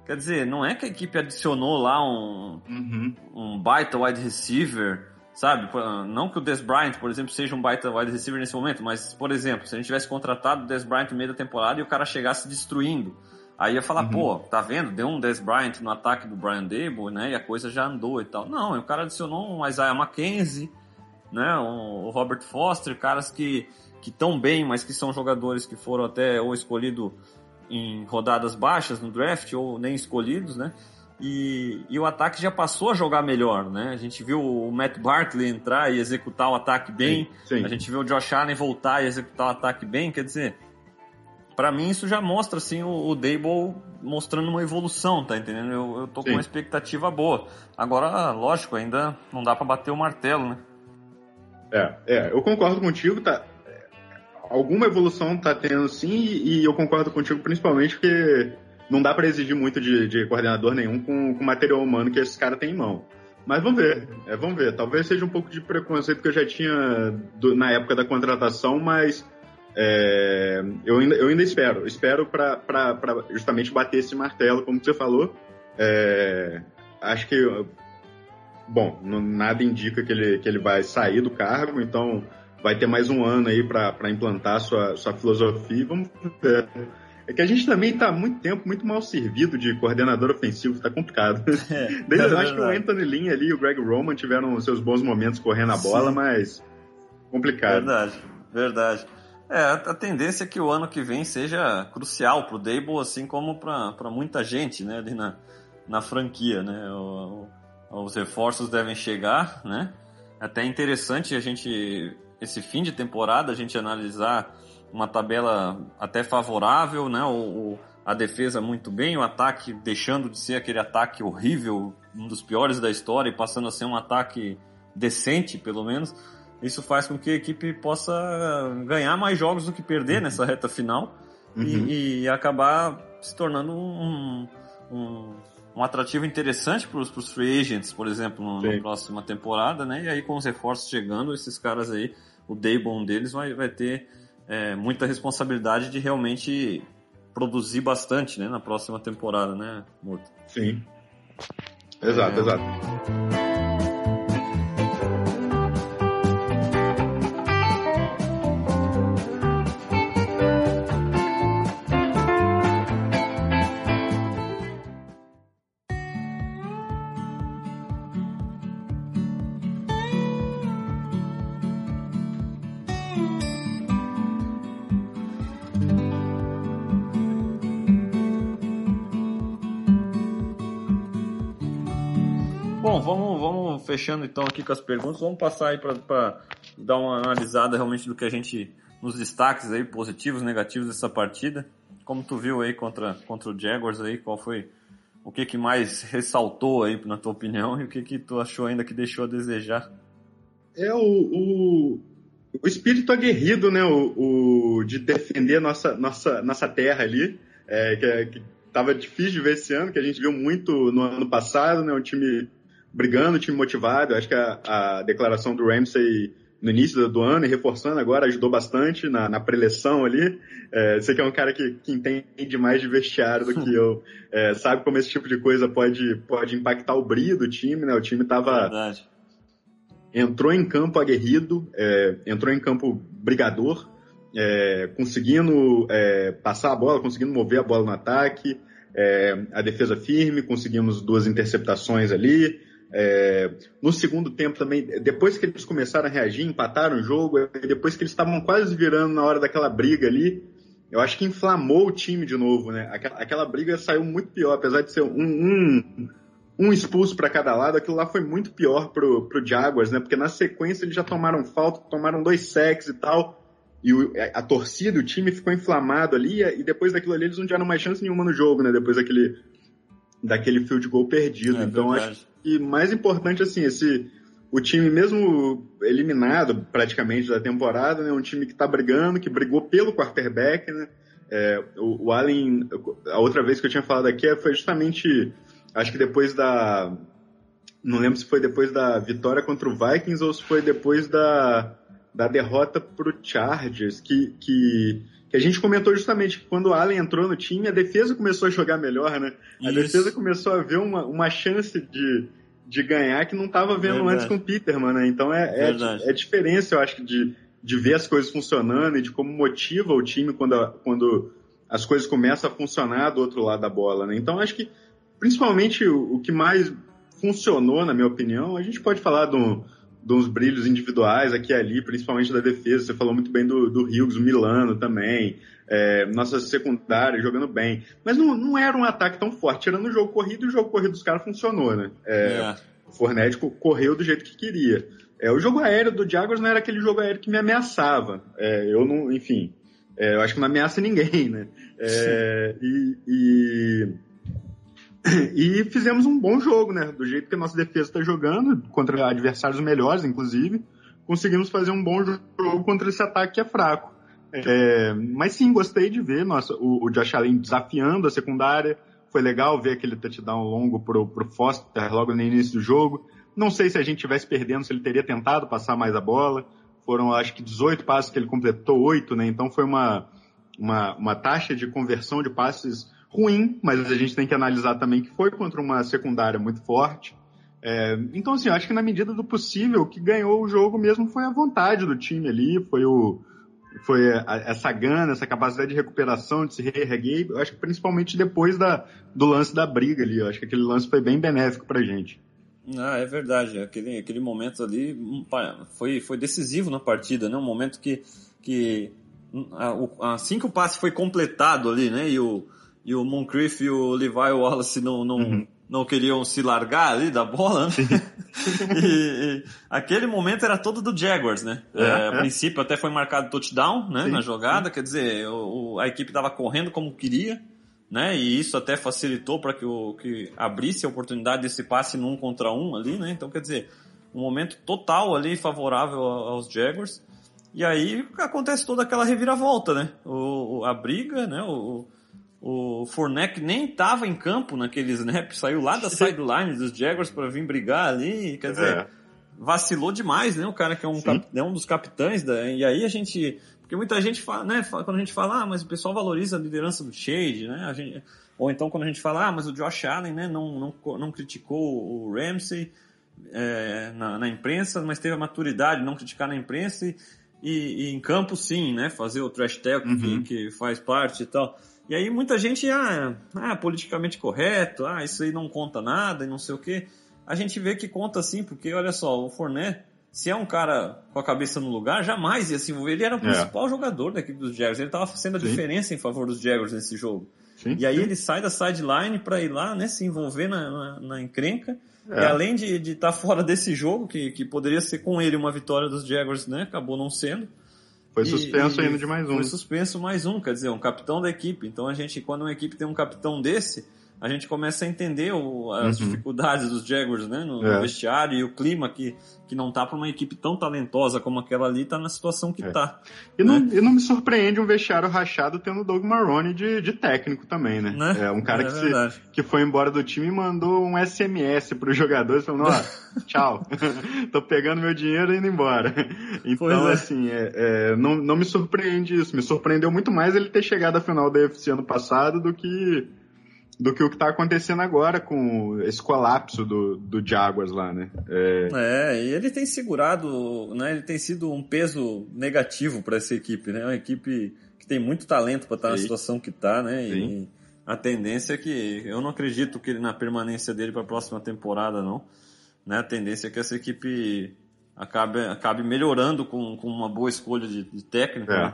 Quer dizer, não é que a equipe adicionou lá um, Uhum. um baita wide receiver, sabe? Não que o Des Bryant, por exemplo, seja um baita wide receiver nesse momento, mas, por exemplo, se a gente tivesse contratado o Des Bryant no meio da temporada e o cara chegasse destruindo, aí ia falar, Uhum. pô, tá vendo? Deu um Des Bryant no ataque do Brian Dable, né? E a coisa já andou e tal. Não, o cara adicionou um Isaiah McKenzie, né? O Robert Foster, caras que que estão bem, mas que são jogadores que foram até ou escolhidos em rodadas baixas no draft ou nem escolhidos, né? E, e o ataque já passou a jogar melhor, né? A gente viu o Matt Barkley entrar e executar o ataque bem. Sim. A gente viu o Josh Allen voltar e executar o ataque bem. Quer dizer, para mim isso já mostra assim o, o Dable mostrando uma evolução, tá entendendo? Eu, eu tô com Sim. uma expectativa boa. Agora, lógico, ainda não dá para bater o martelo, né? É, é, eu concordo contigo, tá? Alguma evolução tá tendo sim, e, e eu concordo contigo principalmente porque não dá pra exigir muito de, de coordenador nenhum com, o material humano que esse cara tem em mão. Mas vamos ver, é, vamos ver. Talvez seja um pouco de preconceito que eu já tinha do- na época da contratação, mas é, eu, ainda, eu ainda espero. Espero pra justamente bater esse martelo, como você falou. É, acho que bom, não- nada indica que ele, que ele vai sair do cargo, então vai ter mais um ano aí para implantar sua, sua filosofia e vamos ver. É que a gente também está há muito tempo muito mal servido de coordenador ofensivo, tá complicado. Desde, é eu acho que o. Anthony Lynn ali e o Greg Roman tiveram seus bons momentos correndo a bola, Sim. mas complicado. Verdade, verdade. É, a tendência é que o ano que vem seja crucial pro Dable, assim como para muita gente, né, ali na, na franquia, né? O- o- os reforços devem chegar, né? Até interessante a gente, esse fim de temporada, a gente analisar uma tabela até favorável, né? O, o- a defesa muito bem, o ataque deixando de ser aquele ataque horrível, um dos piores da história, e passando a ser um ataque decente, pelo menos. Isso faz com que a equipe possa ganhar mais jogos do que perder nessa reta final Uhum. e, e acabar se tornando um, um, um atrativo interessante para os free agents, por exemplo, no- na próxima temporada, né? E aí com os reforços chegando, esses caras aí, o Dable um deles vai, vai ter é, muita responsabilidade de realmente produzir bastante, né? Na próxima temporada, né, Murta? Sim. Exato, É. exato. Fechando então aqui com as perguntas. Vamos passar aí para dar uma analisada realmente do que a gente nos destaques aí positivos, negativos dessa partida. Como tu viu aí contra contra o Jaguars aí, qual foi o que que mais ressaltou aí na tua opinião e o que que tu achou ainda que deixou a desejar? É o, o, o espírito aguerrido, né? O, o de defender nossa, nossa, nossa terra ali, é, que, é- que tava difícil de ver esse ano, que a gente viu muito no ano passado, né? Um time brigando, time motivado. Acho que a, a declaração do Ramsey no início do ano e reforçando agora, ajudou bastante na, na preleção ali. É, você que é um cara que, que entende mais de vestiário do que eu, é, sabe como esse tipo de coisa pode, pode impactar o brilho do time, né? O time tava... Verdade. Entrou em campo aguerrido, é, entrou em campo brigador, é, conseguindo é, passar a bola, conseguindo mover a bola no ataque, é, a defesa firme, conseguimos duas interceptações ali, é, no segundo tempo também, depois que eles começaram a reagir, empataram o jogo, depois que eles estavam quase virando na hora daquela briga ali, eu acho que inflamou o time de novo, né? Aquela, aquela briga saiu muito pior, apesar de ser um, um, um expulso para cada lado, aquilo lá foi muito pior pro, pro Jaguars, né? Porque na sequência eles já tomaram falta, tomaram dois sacks e tal, e o, a, a, torcida, o time ficou inflamado ali, e depois daquilo ali eles não tiveram mais chance nenhuma no jogo, né? Depois daquele, daquele field goal perdido. É, então verdade. acho e mais importante, assim, esse o time mesmo eliminado praticamente da temporada, né, um time que está brigando, que brigou pelo quarterback, né? É, o, o, Allen, a outra vez que eu tinha falado aqui foi justamente, acho que depois da, não lembro se foi depois da vitória contra o Vikings ou se foi depois da, da derrota para o Chargers, que, que que a gente comentou justamente que quando o Allen entrou no time, a defesa começou a jogar melhor, né? A Isso. defesa começou a ver uma, uma chance de, de ganhar que não estava vendo Verdade. antes com o Peterman, né? Então é, é, é, diferença, eu acho, de, de ver as coisas funcionando e de como motiva o time quando, a, quando as coisas começam a funcionar do outro lado da bola, né? Então acho que, principalmente, o, o que mais funcionou, na minha opinião, a gente pode falar de um de uns brilhos individuais aqui e ali, principalmente da defesa. Você falou muito bem do, do Hughes, o Milano também. É, nossa secundária jogando bem. Mas não, não era um ataque tão forte, tirando o jogo corrido, e o jogo corrido dos caras funcionou, né? É, é. O Fornette correu do jeito que queria. É, o jogo aéreo do Jaguars não era aquele jogo aéreo que me ameaçava. É, eu não, enfim, é, eu acho que não ameaça ninguém, né? É, e, e E fizemos um bom jogo, né? Do jeito que a nossa defesa está jogando, contra adversários melhores, inclusive, conseguimos fazer um bom jogo contra esse ataque que é fraco. É, mas sim, gostei de ver nossa, o, o Josh Allen desafiando a secundária. Foi legal ver aquele touchdown longo pro, pro Foster logo no início do jogo. Não sei se a gente tivesse perdendo, se ele teria tentado passar mais a bola. Foram, acho que, 18 passes que ele completou, 8, né? Então foi uma, uma, uma taxa de conversão de passes ruim, mas a gente tem que analisar também que foi contra uma secundária muito forte. É, então, assim, acho que na medida do possível, o que ganhou o jogo mesmo foi a vontade do time ali, foi o foi essa gana, essa capacidade de recuperação, de se reerguer, acho que principalmente depois da, do lance da briga ali, acho que aquele lance foi bem benéfico pra gente. Ah, é verdade, aquele, aquele momento ali foi, foi decisivo na partida, né, um momento que, que assim que o passe foi completado ali, né, e o, e o Moncrief e o Levi Wallace não, não, uhum. não queriam se largar ali da bola, né? e, e, aquele momento era todo do Jaguars, né? É, é, a é. princípio até foi marcado touchdown, né? Sim, na jogada, sim. quer dizer, o, a equipe estava correndo como queria, né? E isso até facilitou para que, o, que abrisse a oportunidade desse passe num contra um ali, né? Então, quer dizer, um momento total ali favorável aos Jaguars. E aí acontece toda aquela reviravolta, né? O, a briga, né? O, o Fournette nem estava em campo naquele snap, saiu lá da sideline dos Jaguars para vir brigar ali, quer dizer, é. vacilou demais, né? O cara que é um, cap, é um dos capitães, da, e aí a gente, porque muita gente fala, né? Quando a gente fala, ah, mas o pessoal valoriza a liderança do Shade, né? A gente, ou então quando a gente fala, ah, mas o Josh Allen, né? Não, não, não criticou o Ramsey é, na, na imprensa, mas teve a maturidade de não criticar na imprensa e, e, e em campo sim, né? Fazer o trash talk uhum. que, que faz parte e tal. E aí muita gente, ah, ah, politicamente correto, ah, isso aí não conta nada e não sei o quê. A gente vê que conta sim, porque olha só, o Fournette, se é um cara com a cabeça no lugar, jamais ia se envolver. Ele era o é. principal é. jogador da equipe dos Jaguars. Ele estava fazendo a sim. diferença em favor dos Jaguars nesse jogo. Sim, e aí sim. ele sai da sideline para ir lá, né, se envolver na, na, na encrenca. É. E além de estar tá fora desse jogo, que, que poderia ser com ele uma vitória dos Jaguars, né, acabou não sendo. Foi suspenso e, ainda de mais um. Foi suspenso mais um, quer dizer, um capitão da equipe. Então a gente, quando uma equipe tem um capitão desse, a gente começa a entender o, as Uhum. dificuldades dos Jaguars, né, no, É. no vestiário e o clima que, que não tá para uma equipe tão talentosa como aquela ali, tá na situação que É. tá. E não, e não me surpreende um vestiário rachado tendo o Doug Marrone de, de técnico também, né? Né? É um cara É que, se, que foi embora do time e mandou um SMS pros jogadores falando, ó, tchau, tô pegando meu dinheiro e indo embora. Então, é. assim, é, é, não, não me surpreende isso. Me surpreendeu muito mais ele ter chegado à final da UFC ano passado do que do que o que tá acontecendo agora com esse colapso do, do Jaguars lá, né? É, É, e ele tem segurado, né? Ele tem sido um peso negativo para essa equipe, né? Uma equipe que tem muito talento para estar na Sim. situação que tá, né? Sim. E a tendência é que eu não acredito que ele na permanência dele para a próxima temporada, não. Né? A tendência é que essa equipe acabe, acabe melhorando com, com uma boa escolha de, de técnico. É. né?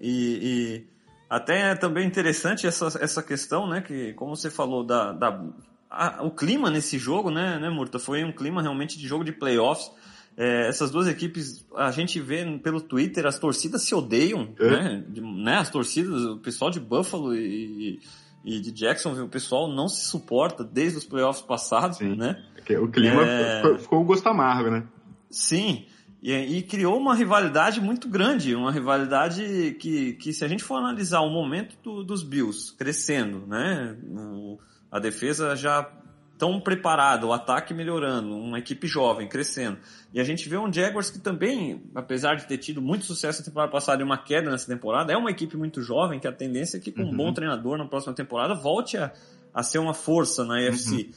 E, e até é também interessante essa, essa questão, né? Que como você falou da, da a- o clima nesse jogo, né, né, Murta? Foi um clima realmente de jogo de playoffs. É, essas duas equipes, a gente vê pelo Twitter, as torcidas se odeiam, É. né? De- né? As torcidas, o pessoal de Buffalo e, e de Jacksonville, o pessoal não se suporta desde os playoffs passados, Sim. né? que o clima É. ficou, o gosto amargo, né? Sim, e, e criou uma rivalidade muito grande, uma rivalidade que, que se a gente for analisar o momento do- dos Bills crescendo, né, o- a defesa já tão preparada, o ataque melhorando, uma equipe jovem crescendo, e a gente vê um Jaguars que também, apesar de ter tido muito sucesso na temporada passada e uma queda nessa temporada, é uma equipe muito jovem que a tendência é que com um Uhum. bom treinador na próxima temporada volte a, a ser uma força na AFC.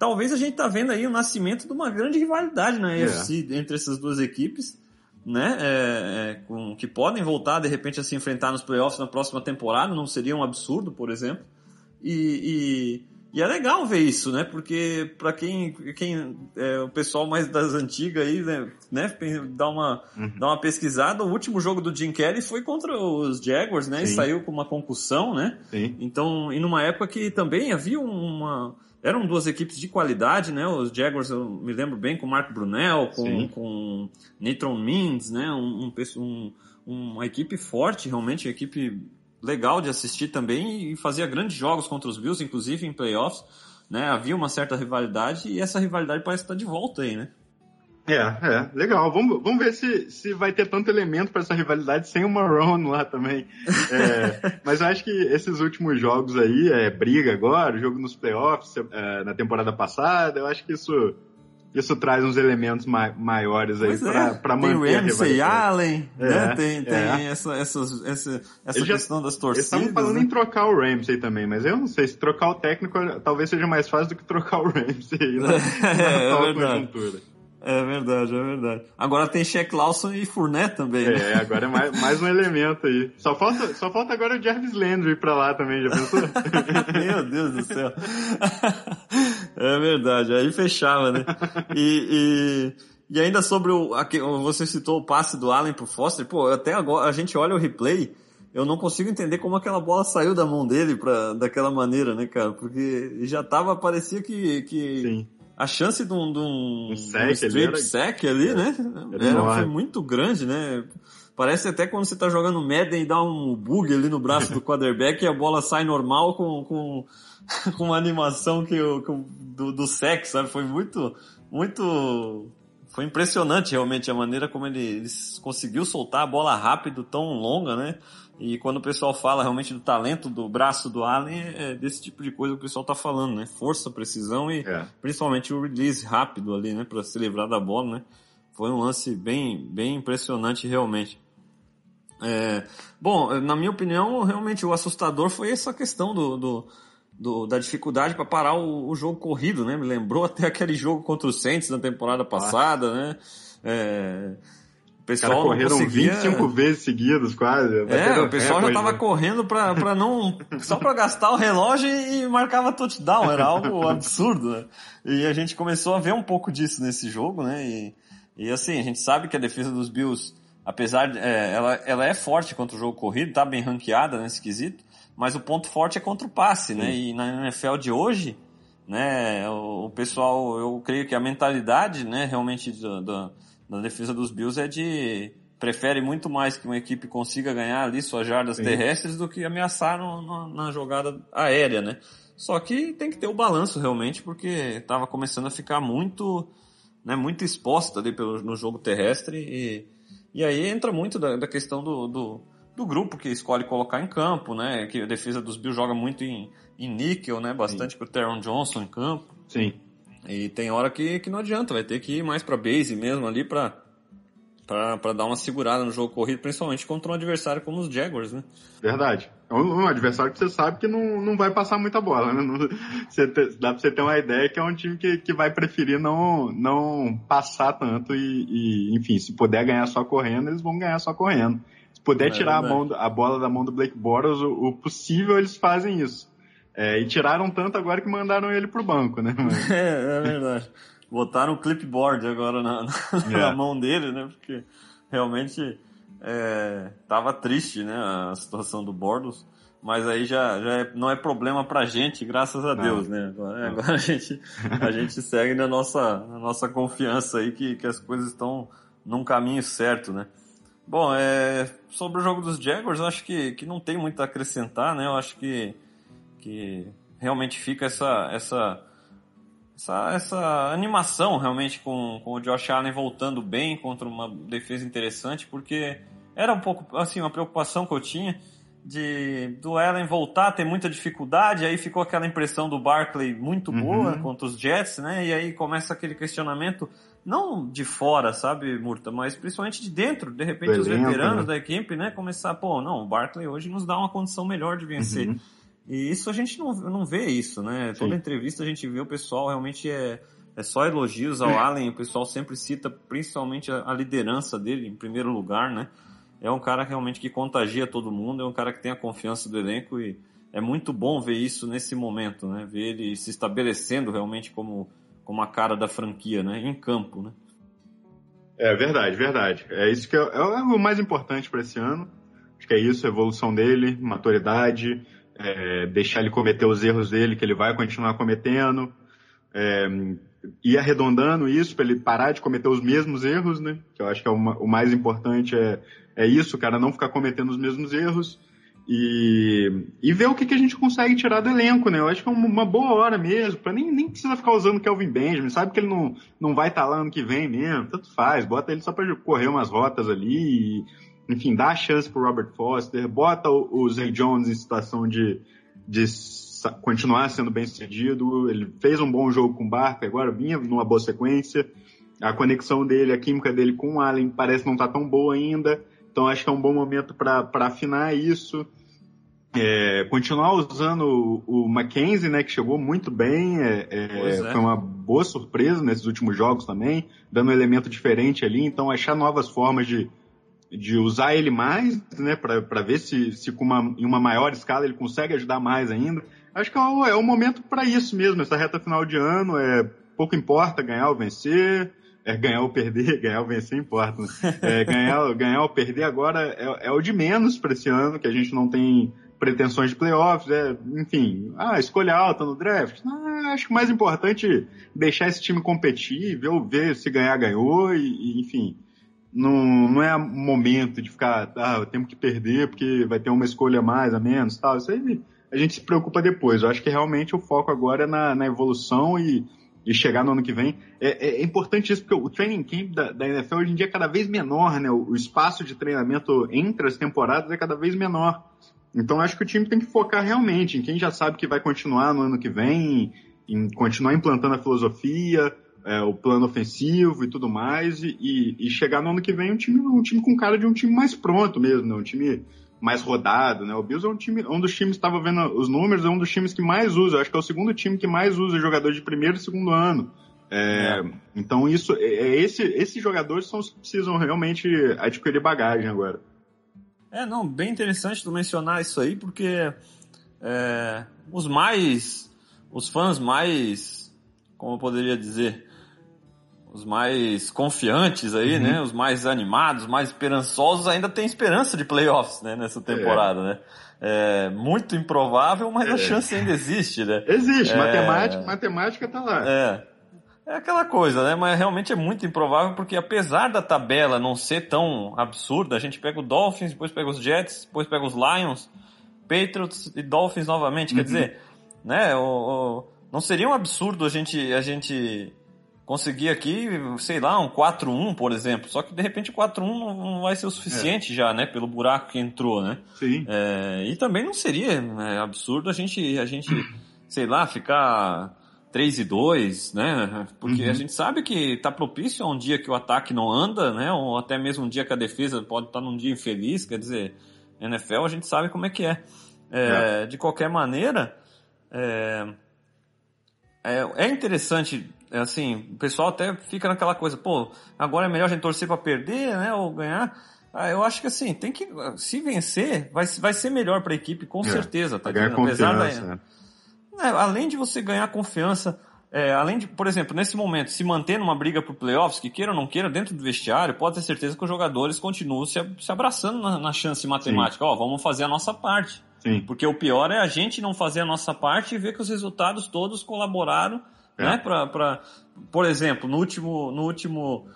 Talvez a gente tá vendo aí o nascimento de uma grande rivalidade na É. AFC entre essas duas equipes, né? É, é, com, que podem voltar de repente a se enfrentar nos playoffs na próxima temporada, não seria um absurdo, por exemplo. E, e, e é legal ver isso, né? Porque para quem, quem é, o pessoal mais das antigas aí, né, né, dá uma Uhum. dá uma pesquisada, o último jogo do Jim Kelly foi contra os Jaguars, né? E Sim. saiu com uma concussão, né? Sim. Então, e numa época que também havia uma. Eram duas equipes de qualidade, né? Os Jaguars, eu me lembro bem, com Mark Brunel, com, Sim. com Nathan Means, né? Um, um, um- uma equipe forte, realmente, uma equipe legal de assistir também e fazia grandes jogos contra os Bills, inclusive em playoffs. Né? Havia uma certa rivalidade e essa rivalidade parece estar de volta aí, né? É, é, legal. Vamos, vamos ver se, se vai ter tanto elemento para essa rivalidade sem o Marrone lá também. É, mas eu acho que esses últimos jogos aí, é, briga agora, jogo nos playoffs, é, na temporada passada, eu acho que isso, isso traz uns elementos ma maiores aí para é. tem manter a Ramsey, rivalidade. Allen, É, né? Tem, tem é. essa, essas, essa, essa Eles já- questão das Eles torcidas. estavam falando né? em trocar o Ramsey também, mas eu não sei se trocar o técnico talvez seja mais fácil do que trocar o Ramsey aí na, na É, é conjuntura. É verdade, é verdade. Agora tem Shaq Lawson e Fournette também, né? É, agora é mais, mais um elemento aí. Só falta, só falta agora o Jarvis Landry pra lá também, já pensou? Meu Deus do céu. É verdade, aí fechava, né? E, e, e ainda sobre o. aque- Você citou o passe do Allen pro Foster, pô, até agora a gente olha o replay, eu não consigo entender como aquela bola saiu da mão dele pra, daquela maneira, né, cara? Porque já tava, parecia que. que Sim. A chance de um, de um, Um sack um era- sack ali, né? era Era, foi muito grande, né? Parece até quando você tá jogando Madden e dá um bug ali no braço do quarterback e a bola sai normal com, com, com uma animação que, que do, do sack, sabe? Foi muito, muito... Foi impressionante realmente a maneira como ele, ele conseguiu soltar a bola rápido, tão longa, né? E quando o pessoal fala realmente do talento do braço do Allen, é desse tipo de coisa que o pessoal tá falando, né? Força, precisão e É. principalmente o release rápido ali, né? Pra se livrar da bola, né? Foi um lance bem, bem impressionante realmente. É, bom, na minha opinião, realmente o assustador foi essa questão do, do, do- da dificuldade para parar o, o jogo corrido, né? Me lembrou até aquele jogo contra o Saints na temporada passada, né? É, o pessoal caras não correram conseguia... 25 vezes seguidas, quase. É, o pessoal já recorde, tava né? correndo pra, pra não. só pra gastar o relógio e marcava touchdown. Era algo absurdo, né? E a gente começou a ver um pouco disso nesse jogo, né? E, e assim, a gente sabe que a defesa dos Bills, apesar de. É, ela, ela é forte contra o jogo corrido, tá bem ranqueada nesse quesito, mas o ponto forte é contra o passe, né? E na NFL de hoje, né, o, o pessoal, eu creio que a mentalidade, né, realmente da, da, da defesa dos Bills é de prefere muito mais que uma equipe consiga ganhar ali suas jardas Sim. terrestres do que ameaçar no- no- na jogada aérea, né? Só que tem que ter o balanço realmente, porque estava começando a ficar muito, né, muito exposta ali pelo, no jogo terrestre e, e aí entra muito da, da questão do, do, do, grupo que escolhe colocar em campo, né? Que a defesa dos Bills joga muito em, em níquel, né? Bastante Sim. com o Teron Johnson em campo. Sim. E tem hora que, que não adianta, vai ter que ir mais para base mesmo ali para para dar uma segurada no jogo corrido, principalmente contra um adversário como os Jaguars, né? Verdade. É um, um adversário que você sabe que não, não vai passar muita bola, né? Não, você te, dá pra você ter uma ideia que é um time que, que vai preferir não, não passar tanto e, e, enfim, se puder ganhar só correndo, eles vão ganhar só correndo. Se puder é tirar a, mão, a, bola da mão do Blake Bortles, o, o possível eles fazem isso. É, e tiraram tanto agora que mandaram ele pro banco, né? é, é verdade botaram o clipboard agora na, na, yeah. na mão dele, né? Porque realmente é, tava triste, né? A situação do Bordos. Mas aí já, já é, não é problema pra gente, graças a Deus, não. né? Agora, agora, a, gente, a gente segue na nossa, na nossa confiança aí que, que as coisas estão num caminho certo, né? Bom, é, sobre o jogo dos Jaguars, acho que, que não tem muito a acrescentar, né? Eu acho que, que realmente fica essa, essa essa, essa animação realmente com, com o Josh Allen voltando bem contra uma defesa interessante, porque era um pouco assim uma preocupação que eu tinha de do Allen voltar, ter muita dificuldade, aí ficou aquela impressão do Barkley muito boa uhum. contra os Jets, né? E aí começa aquele questionamento não de fora, sabe, Murta, mas principalmente de dentro, de repente os veteranos né? da equipe, né, começar, pô, não, o Barkley hoje nos dá uma condição melhor de vencer. Uhum. E isso a gente não, não vê isso, né? Sim. Toda entrevista a gente vê o pessoal realmente é, é só elogios ao Allen, o pessoal sempre cita principalmente a, a, liderança dele em primeiro lugar, né? É um cara realmente que contagia todo mundo, é um cara que tem a confiança do elenco e é muito bom ver isso nesse momento, né? Ver ele se estabelecendo realmente como, como a cara da franquia, né? Em campo, né? É verdade, verdade. É isso que é, é o mais importante para esse ano. Acho que é isso, a evolução dele, maturidade, é, deixar ele cometer os erros dele, que ele vai continuar cometendo, é, ir arredondando isso para ele parar de cometer os mesmos erros, né? Que eu acho que é o, o mais importante é, é isso, o cara não ficar cometendo os mesmos erros e, e ver o que, que a gente consegue tirar do elenco, né? Eu acho que é uma boa hora mesmo, para nem, nem precisa ficar usando Kelvin Benjamin, sabe que ele não, não vai estar tá lá ano que vem mesmo, tanto faz, bota ele só para correr umas rotas ali e, enfim, dá a chance pro Robert Foster, bota o, Zay Jones em situação de, de continuar sendo bem sucedido. Ele fez um bom jogo com o Barca, agora vinha numa boa sequência. A conexão dele, a química dele com o Allen parece não estar tá tão boa ainda. Então acho que é um bom momento para afinar isso. É, continuar usando o, o, Mackenzie, né, que chegou muito bem, é, é, é, foi uma boa surpresa nesses últimos jogos também, dando um elemento diferente ali, então achar novas formas de, de usar ele mais, né, para ver se, se com uma, em uma maior escala ele consegue ajudar mais ainda. Acho que é o, é o momento para isso mesmo, essa reta final de ano, é pouco importa ganhar ou vencer, é ganhar ou perder, ganhar ou vencer importa. Né? É, ganhar, ganhar ou perder agora é, é o de menos para esse ano, que a gente não tem pretensões de playoffs, é, enfim, ah, escolha alta no draft. Ah, acho que o mais importante é deixar esse time competir, ver, ver se ganhar, ganhou, e, e enfim, não, não é momento de ficar, ah, temos que perder porque vai ter uma escolha a mais, a menos, tal. Isso aí a gente se preocupa depois. Eu acho que realmente o foco agora é na, na evolução e, e chegar no ano que vem. É, é, é importante isso porque o training camp da, da, NFL hoje em dia é cada vez menor, né? O, o espaço de treinamento entre as temporadas é cada vez menor. Então acho que o time tem que focar realmente em quem já sabe que vai continuar no ano que vem, em continuar implantando a filosofia, é, o plano ofensivo e tudo mais, e, e, chegar no ano que vem um time, um time com cara de um time mais pronto mesmo, né? um time mais rodado, né? O Bills é um time, um dos times, estava vendo os números, é um dos times que mais usa, acho que é o segundo time que mais usa jogador de primeiro e segundo ano. É, é. Então isso, é, é, esse, esses jogadores são os que precisam realmente adquirir bagagem agora. É, não, bem interessante tu mencionar isso aí, porque é, os mais, os fãs mais, como eu poderia dizer, os mais confiantes aí, uhum. né? Os mais animados, mais esperançosos ainda tem esperança de playoffs, né? Nessa temporada, é. né? É muito improvável, mas é. a chance ainda existe, né? Existe, é... matemática, matemática tá lá. É. É aquela coisa, né? Mas realmente é muito improvável porque apesar da tabela não ser tão absurda, a gente pega o Dolphins, depois pega os Jets, depois pega os Lions, Patriots e Dolphins novamente. Uhum. Quer dizer, né? O, o- não seria um absurdo a gente, a gente conseguir aqui, sei lá, um 4-1, por exemplo. Só que de repente o 4-1 não, vai ser o suficiente já, né? Pelo buraco que entrou, né? Sim. É, e também não seria né, absurdo a gente, a gente, sei lá, ficar 3 e 2, né? Porque Uhum. a gente sabe que tá propício a um dia que o ataque não anda, né? Ou até mesmo um dia que a defesa pode estar num dia infeliz, quer dizer, NFL a gente sabe como é que é. É, De qualquer maneira, é, é, é interessante, é assim, o pessoal até fica naquela coisa, pô, agora é melhor a gente torcer para perder, né? Ou ganhar. Ah, eu acho que assim, tem que. Se vencer, vai, vai ser melhor para a equipe, com É, certeza, tá ganhar? Apesar da- né? é, além de você ganhar confiança, é, além de, por exemplo, nesse momento, se manter numa briga pro playoffs, que queira ou não queira, dentro do vestiário, pode ter certeza que os jogadores continuam se, se abraçando na, na chance matemática. Ó, vamos fazer a nossa parte. Sim. Porque o pior é a gente não fazer a nossa parte e ver que os resultados todos colaboraram, É. né? Pra, pra, por exemplo, no último, no último,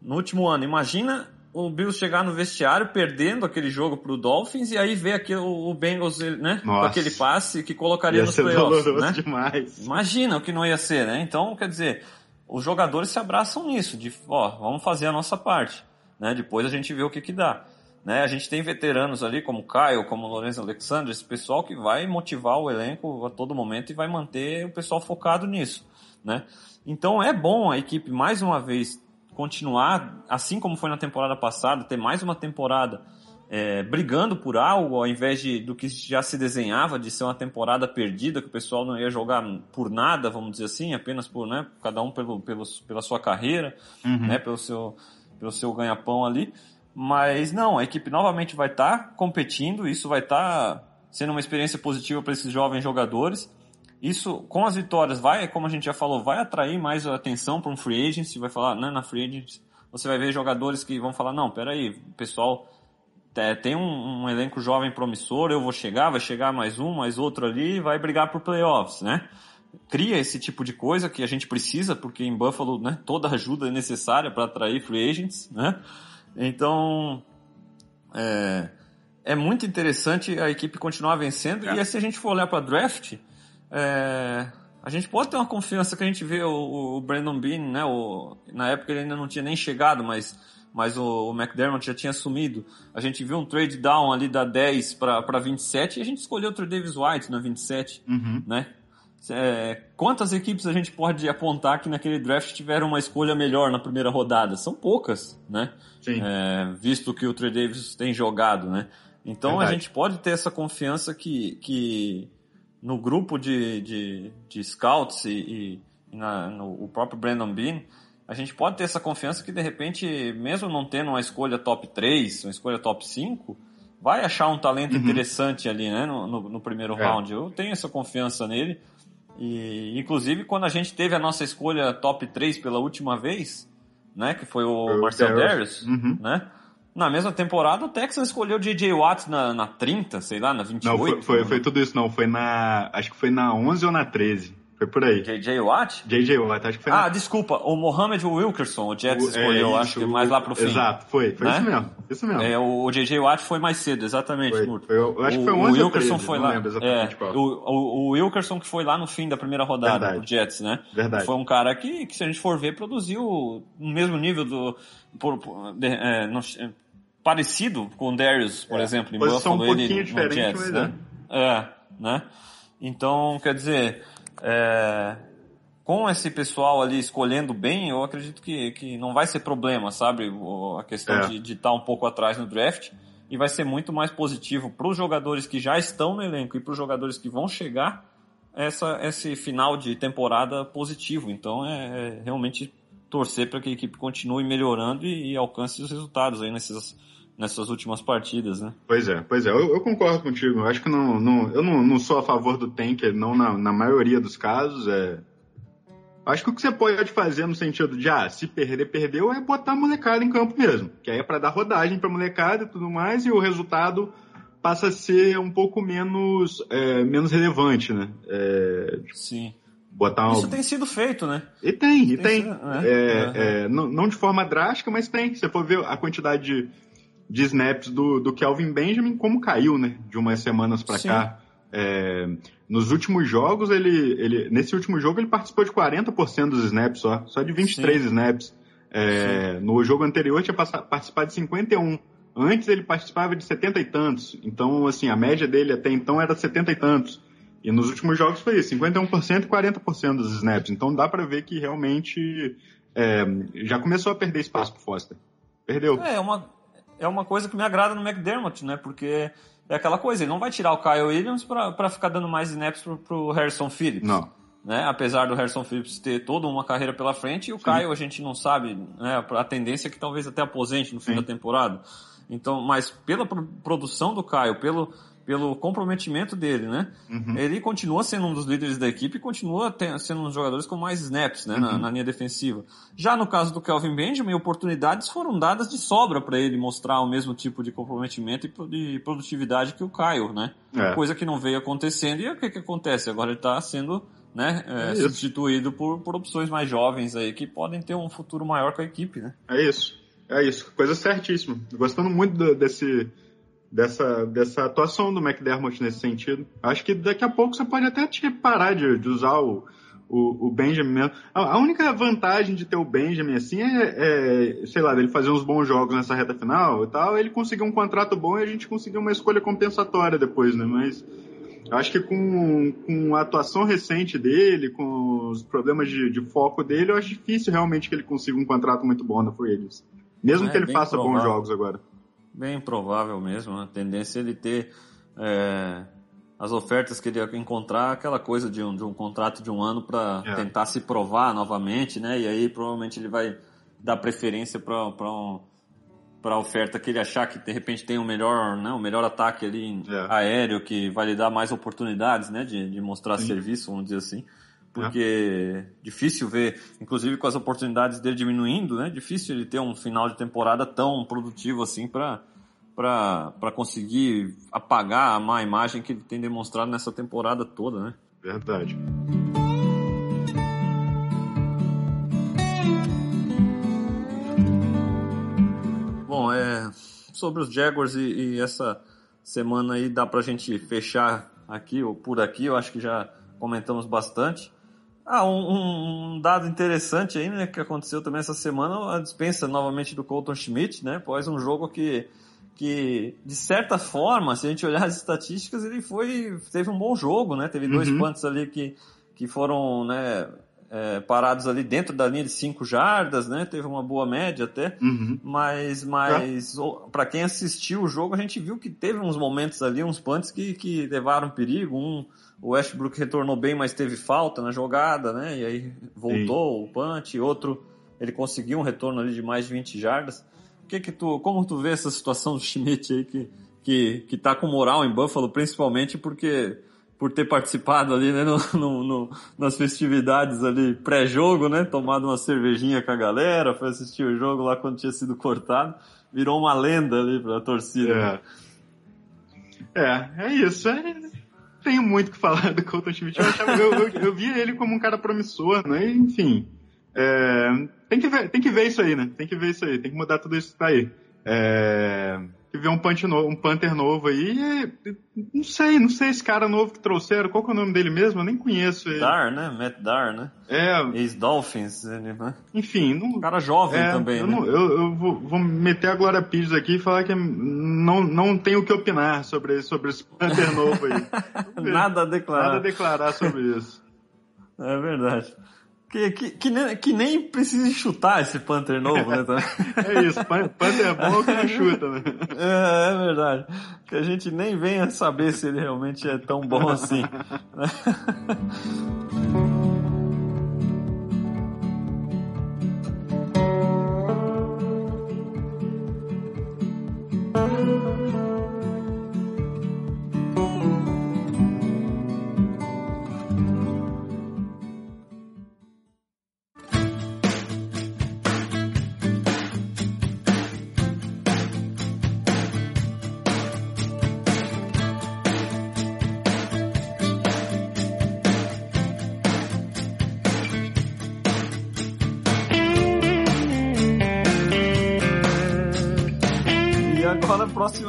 no último ano, imagina o Bills chegar no vestiário perdendo aquele jogo pro Dolphins e aí ver aquele, o Bengals, né? Com aquele passe que colocaria Ia nos ser playoffs, né? demais. Imagina o que não ia ser, né? Então, quer dizer, os jogadores se abraçam nisso, de, ó, vamos fazer a nossa parte, né? Depois a gente vê o que que dá. Né? A gente tem veteranos ali, como Caio, como o Lourenço Alexandre, esse pessoal que vai motivar o elenco a todo momento e vai manter o pessoal focado nisso, né? Então é bom a equipe, mais uma vez, continuar, assim como foi na temporada passada, ter mais uma temporada é, brigando por algo, ao invés de, do que já se desenhava de ser uma temporada perdida, que o pessoal não ia jogar por nada, vamos dizer assim, apenas por, né, cada um pelo, pelo, pela sua carreira, Uhum. né, pelo seu, pelo seu ganha-pão ali. Mas não, a equipe novamente vai estar competindo, isso vai estar sendo uma experiência positiva para esses jovens jogadores. Isso, com as vitórias, vai, como a gente já falou, vai atrair mais atenção para um free agency, vai falar, né, na free agency, você vai ver jogadores que vão falar, não, peraí, o pessoal é, tem um, um elenco jovem promissor, eu vou chegar, vai chegar mais um, mais outro ali, vai brigar por playoffs, né? Cria esse tipo de coisa que a gente precisa, porque em Buffalo, né, toda ajuda é necessária para atrair free agents, né? Então, é, é muito interessante a equipe continuar vencendo, É. e se a gente for olhar para draft, é, a gente pode ter uma confiança que a gente vê o, o Brandon Bean, né? O, na época ele ainda não tinha nem chegado, mas, mas o, o McDermott já tinha assumido. A gente viu um trade down ali da 10 para 27 e a gente escolheu o Davis White na 27, Uhum. né? É, quantas equipes a gente pode apontar que naquele draft tiveram uma escolha melhor na primeira rodada? São poucas, né? É, visto que o Trey Davis tem jogado, né? Então a Verdade. gente pode ter essa confiança que, que no grupo de, de, de scouts e, e- na, no o próprio Brandon Bean, a gente pode ter essa confiança que de repente, mesmo não tendo uma escolha top 3, uma escolha top 5, vai achar um talento interessante ali, né, no, no, no primeiro É. round. Eu tenho essa confiança nele. E, inclusive, quando a gente teve a nossa escolha top 3 pela última vez, né, que foi o o Marcel Darius. Uhum. né? Na mesma temporada, o Texans escolheu o J.J. Watt na, na 30, sei lá, na 28. Não, foi, foi, né? foi tudo isso, não. Foi na. Acho que foi na 11 ou na 13. Foi por aí. J.J. Watt? J.J. Watt, acho que foi Ah, na. desculpa, o Mohamed Wilkerson, o Jets o- escolheu, é, acho que mais o- lá pro fim. Exato, foi. Foi Né? isso mesmo. Isso mesmo. É, o o J.J. Watt foi mais cedo, exatamente, Foi, foi- eu acho que foi o, 11 o Wilkerson 13, foi não lá. lembro exatamente é, o, o, o Wilkerson que foi lá no fim da primeira rodada Verdade. pro Jets, né? Verdade. Foi um cara que, que, se a gente for ver, produziu no mesmo nível do. por- por- de- é, no- é, parecido com o Darius, por É, exemplo, em Buffalo, um ele pouquinho no diferente, Jets, mas né? É, né? Então, quer dizer, é, com esse pessoal ali escolhendo bem, eu acredito que, que não vai ser problema, sabe? A questão É. de estar um pouco atrás no draft. E vai ser muito mais positivo para os jogadores que já estão no elenco e para os jogadores que vão chegar essa, esse final de temporada positivo. Então é, é realmente torcer para que a equipe continue melhorando e, e alcance os resultados aí nessas, nessas últimas partidas, né? Pois é, pois é, eu, eu concordo contigo. Eu acho que não, não, eu não, não sou a favor do tanker, não na, na maioria dos casos. É... Acho que o que você pode fazer no sentido de, ah, se perder, perdeu, é botar a molecada em campo mesmo. Que aí é pra dar rodagem pra molecada e tudo mais, e o resultado passa a ser um pouco menos, é, menos relevante, né? É, Sim. botar um... Isso tem sido feito, né? E tem, e Tem tem. sido, né? É, Uhum. é, não, não de forma drástica, mas tem. Se você for ver a quantidade de, de snaps do, do Kelvin Benjamin, como caiu, né? De umas semanas Sim. cá. É, nos últimos jogos, ele, ele. Nesse último jogo, ele participou de 40% dos snaps só. Só de 23 Sim. snaps. É, no jogo anterior tinha participado de 51. Antes ele participava de 70 e tantos. Então, assim, a média dele até então era 70 e tantos. E nos últimos jogos foi isso, 51% e 40% dos snaps. Então dá para ver que realmente é, já começou a perder espaço pro Foster. Perdeu. É, é uma, é uma coisa que me agrada no McDermott, né? Porque é aquela coisa, ele não vai tirar o Kyle Williams para ficar dando mais snaps pro, pro Harrison Phillips. Não. Né? Apesar do Harrison Phillips ter toda uma carreira pela frente, e o Sim. Kyle a gente não sabe, né? A tendência é que talvez até aposente no fim Sim. da temporada. Então, mas pela produção do Kyle, pelo, pelo comprometimento dele, né? Uhum. Ele continua sendo um dos líderes da equipe e continua sendo um dos jogadores com mais snaps, né? Uhum. Na, na, linha defensiva. Já no caso do Kelvin Benjamin, oportunidades foram dadas de sobra para ele mostrar o mesmo tipo de comprometimento e de produtividade que o Kyle, né? É. Coisa que não veio acontecendo e o que que acontece? Agora ele está sendo né, é, é substituído por, por opções mais jovens aí que podem ter um futuro maior com a equipe, né? É isso. É isso. Coisa certíssima. Gostando muito do, desse dessa, dessa atuação do McDermott nesse sentido. Acho que daqui a pouco você pode até te parar de, de usar o, o, o, Benjamin mesmo. A, a, única vantagem de ter o Benjamin assim é, é, sei lá, ele fazer uns bons jogos nessa reta final e tal, ele conseguir um contrato bom e a gente conseguir uma escolha compensatória depois, né? Mas acho que com, com a atuação recente dele, com os problemas de, de foco dele, eu acho difícil realmente que ele consiga um contrato muito bom na Free. Mesmo é, que ele faça provável. bons jogos agora. Bem provável mesmo, né? a tendência é ele ter é, as ofertas que ele ia encontrar, aquela coisa de um, de um contrato de um ano para é. tentar se provar novamente, né? E aí provavelmente ele vai dar preferência para um, para a oferta que ele achar que de repente tem um melhor, né, um melhor ataque ali é. aéreo que vai lhe dar mais oportunidades, né, de, de mostrar Sim. serviço, vamos dizer assim porque é. difícil ver, inclusive com as oportunidades dele diminuindo, né? Difícil ele ter um final de temporada tão produtivo assim para para conseguir apagar a má imagem que ele tem demonstrado nessa temporada toda, né? Verdade. Bom, é sobre os Jaguars e, e essa semana aí dá pra gente fechar aqui ou por aqui, eu acho que já comentamos bastante. Ah, um, um, dado interessante aí, né, que aconteceu também essa semana, a dispensa novamente do Colton Schmidt, né, após um jogo que, que, de certa forma, se a gente olhar as estatísticas, ele foi, teve um bom jogo, né, teve dois uhum. punts ali que, que foram, né, é, parados ali dentro da linha de 5 jardas, né? Teve uma boa média até. Uhum. Mas, mas é. para quem assistiu o jogo, a gente viu que teve uns momentos ali, uns punts que, que levaram perigo. Um, o Westbrook retornou bem, mas teve falta na jogada, né? E aí voltou Sim. o punch. Outro, ele conseguiu um retorno ali de mais de 20 jardas. Que que tu, como tu vê essa situação do Schmidt aí que, que, que tá com moral em Buffalo, principalmente porque por ter participado ali, né, no, no, no nas festividades ali pré-jogo, né, tomado uma cervejinha com a galera, foi assistir o jogo lá quando tinha sido cortado, virou uma lenda ali pra torcida. É, é, é isso. É, tenho muito que falar do Colton Schmidt. Eu, achava, eu, eu, eu, via ele como um cara promissor, né, enfim. É, tem, que ver, tem que ver isso aí, né, tem que ver isso aí, tem que mudar tudo isso que tá aí. É, que vê um, punch no, um Panther novo aí. não sei, não sei esse cara novo que trouxeram. Qual que é o nome dele mesmo? Eu nem conheço ele. Dar, né? Matt Dar, né? É. Ex-Dolphins, né? Enfim. Não, um cara jovem é, também, eu né? Não, eu, eu vou, vou, meter a Glória Pires aqui e falar que não, não tenho o que opinar sobre, sobre esse Panther novo aí. Nada a declarar. Nada a declarar sobre isso. É verdade. Que, que, que, nem, que nem precisa chutar esse Panther novo, né? é isso, Panther é bom que não chuta, né? É, é verdade. Que a gente nem venha saber se ele realmente é tão bom assim.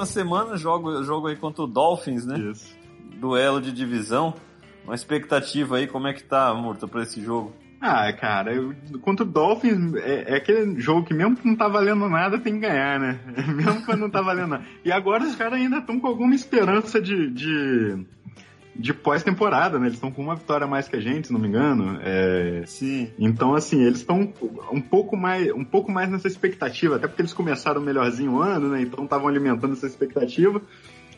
semana jogo, jogo aí contra o Dolphins, né? Isso. duelo de divisão. Uma expectativa aí, como é que tá, Murta, pra esse jogo? Ah, cara, eu, contra o Dolphins é, é, aquele jogo que mesmo que não tá valendo nada tem que ganhar, né? mesmo quando não tá valendo nada. E agora os caras ainda estão com alguma esperança de, de, de pós-temporada, né? Eles estão com uma vitória a mais que a gente, se não me engano. É... Sim. Então, assim, eles estão um pouco mais um pouco mais nessa expectativa, até porque eles começaram melhorzinho o ano, né? Então estavam alimentando essa expectativa.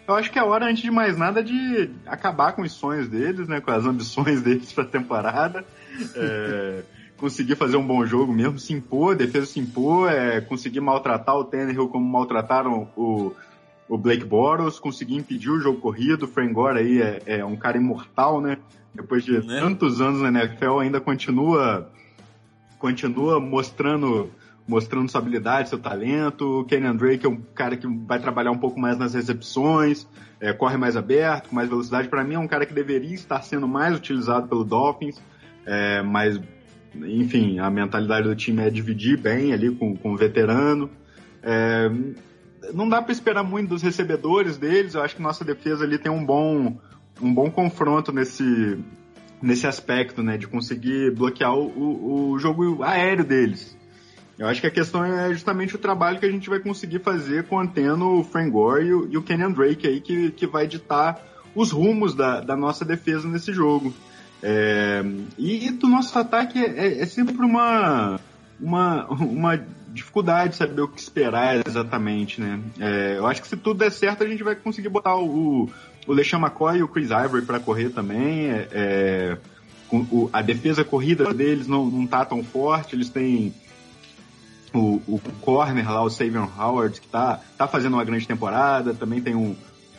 Eu acho que é hora, antes de mais nada, de acabar com os sonhos deles, né? Com as ambições deles pra temporada é, conseguir fazer um bom jogo mesmo, se impor, defesa se impor, é, conseguir maltratar o Tannehill como maltrataram o, o Blake Bortles, conseguir impedir o jogo corrido, o Frank Gore aí é, é um cara imortal, né? Depois de né? tantos anos na NFL ainda continua continua mostrando mostrando sua habilidade, seu talento. O Kenyan Drake é um cara que vai trabalhar um pouco mais nas recepções, é, corre mais aberto, com mais velocidade. Para mim é um cara que deveria estar sendo mais utilizado pelo Dolphins. É, mas, enfim, a mentalidade do time é dividir bem ali com, com o veterano. É, não dá para esperar muito dos recebedores deles. Eu acho que nossa defesa ali tem um bom, um bom confronto nesse, nesse aspecto, né? De conseguir bloquear o, o jogo aéreo deles. Eu acho que a questão é justamente o trabalho que a gente vai conseguir fazer contendo o Frank Gore e o, e o Kenyan Drake aí, que, que vai ditar os rumos da, da nossa defesa nesse jogo. É, e do nosso ataque é, é, é, sempre uma, uma, uma dificuldade saber o que esperar exatamente, né? É, eu acho que se tudo der certo, a gente vai conseguir botar o, o LeSean McCoy e o Chris Ivory para correr também. É, é o, a defesa corrida deles não, não tá tão forte, eles têm o, o corner lá, o Savion Howard, que tá, tá fazendo uma grande temporada, também tem um,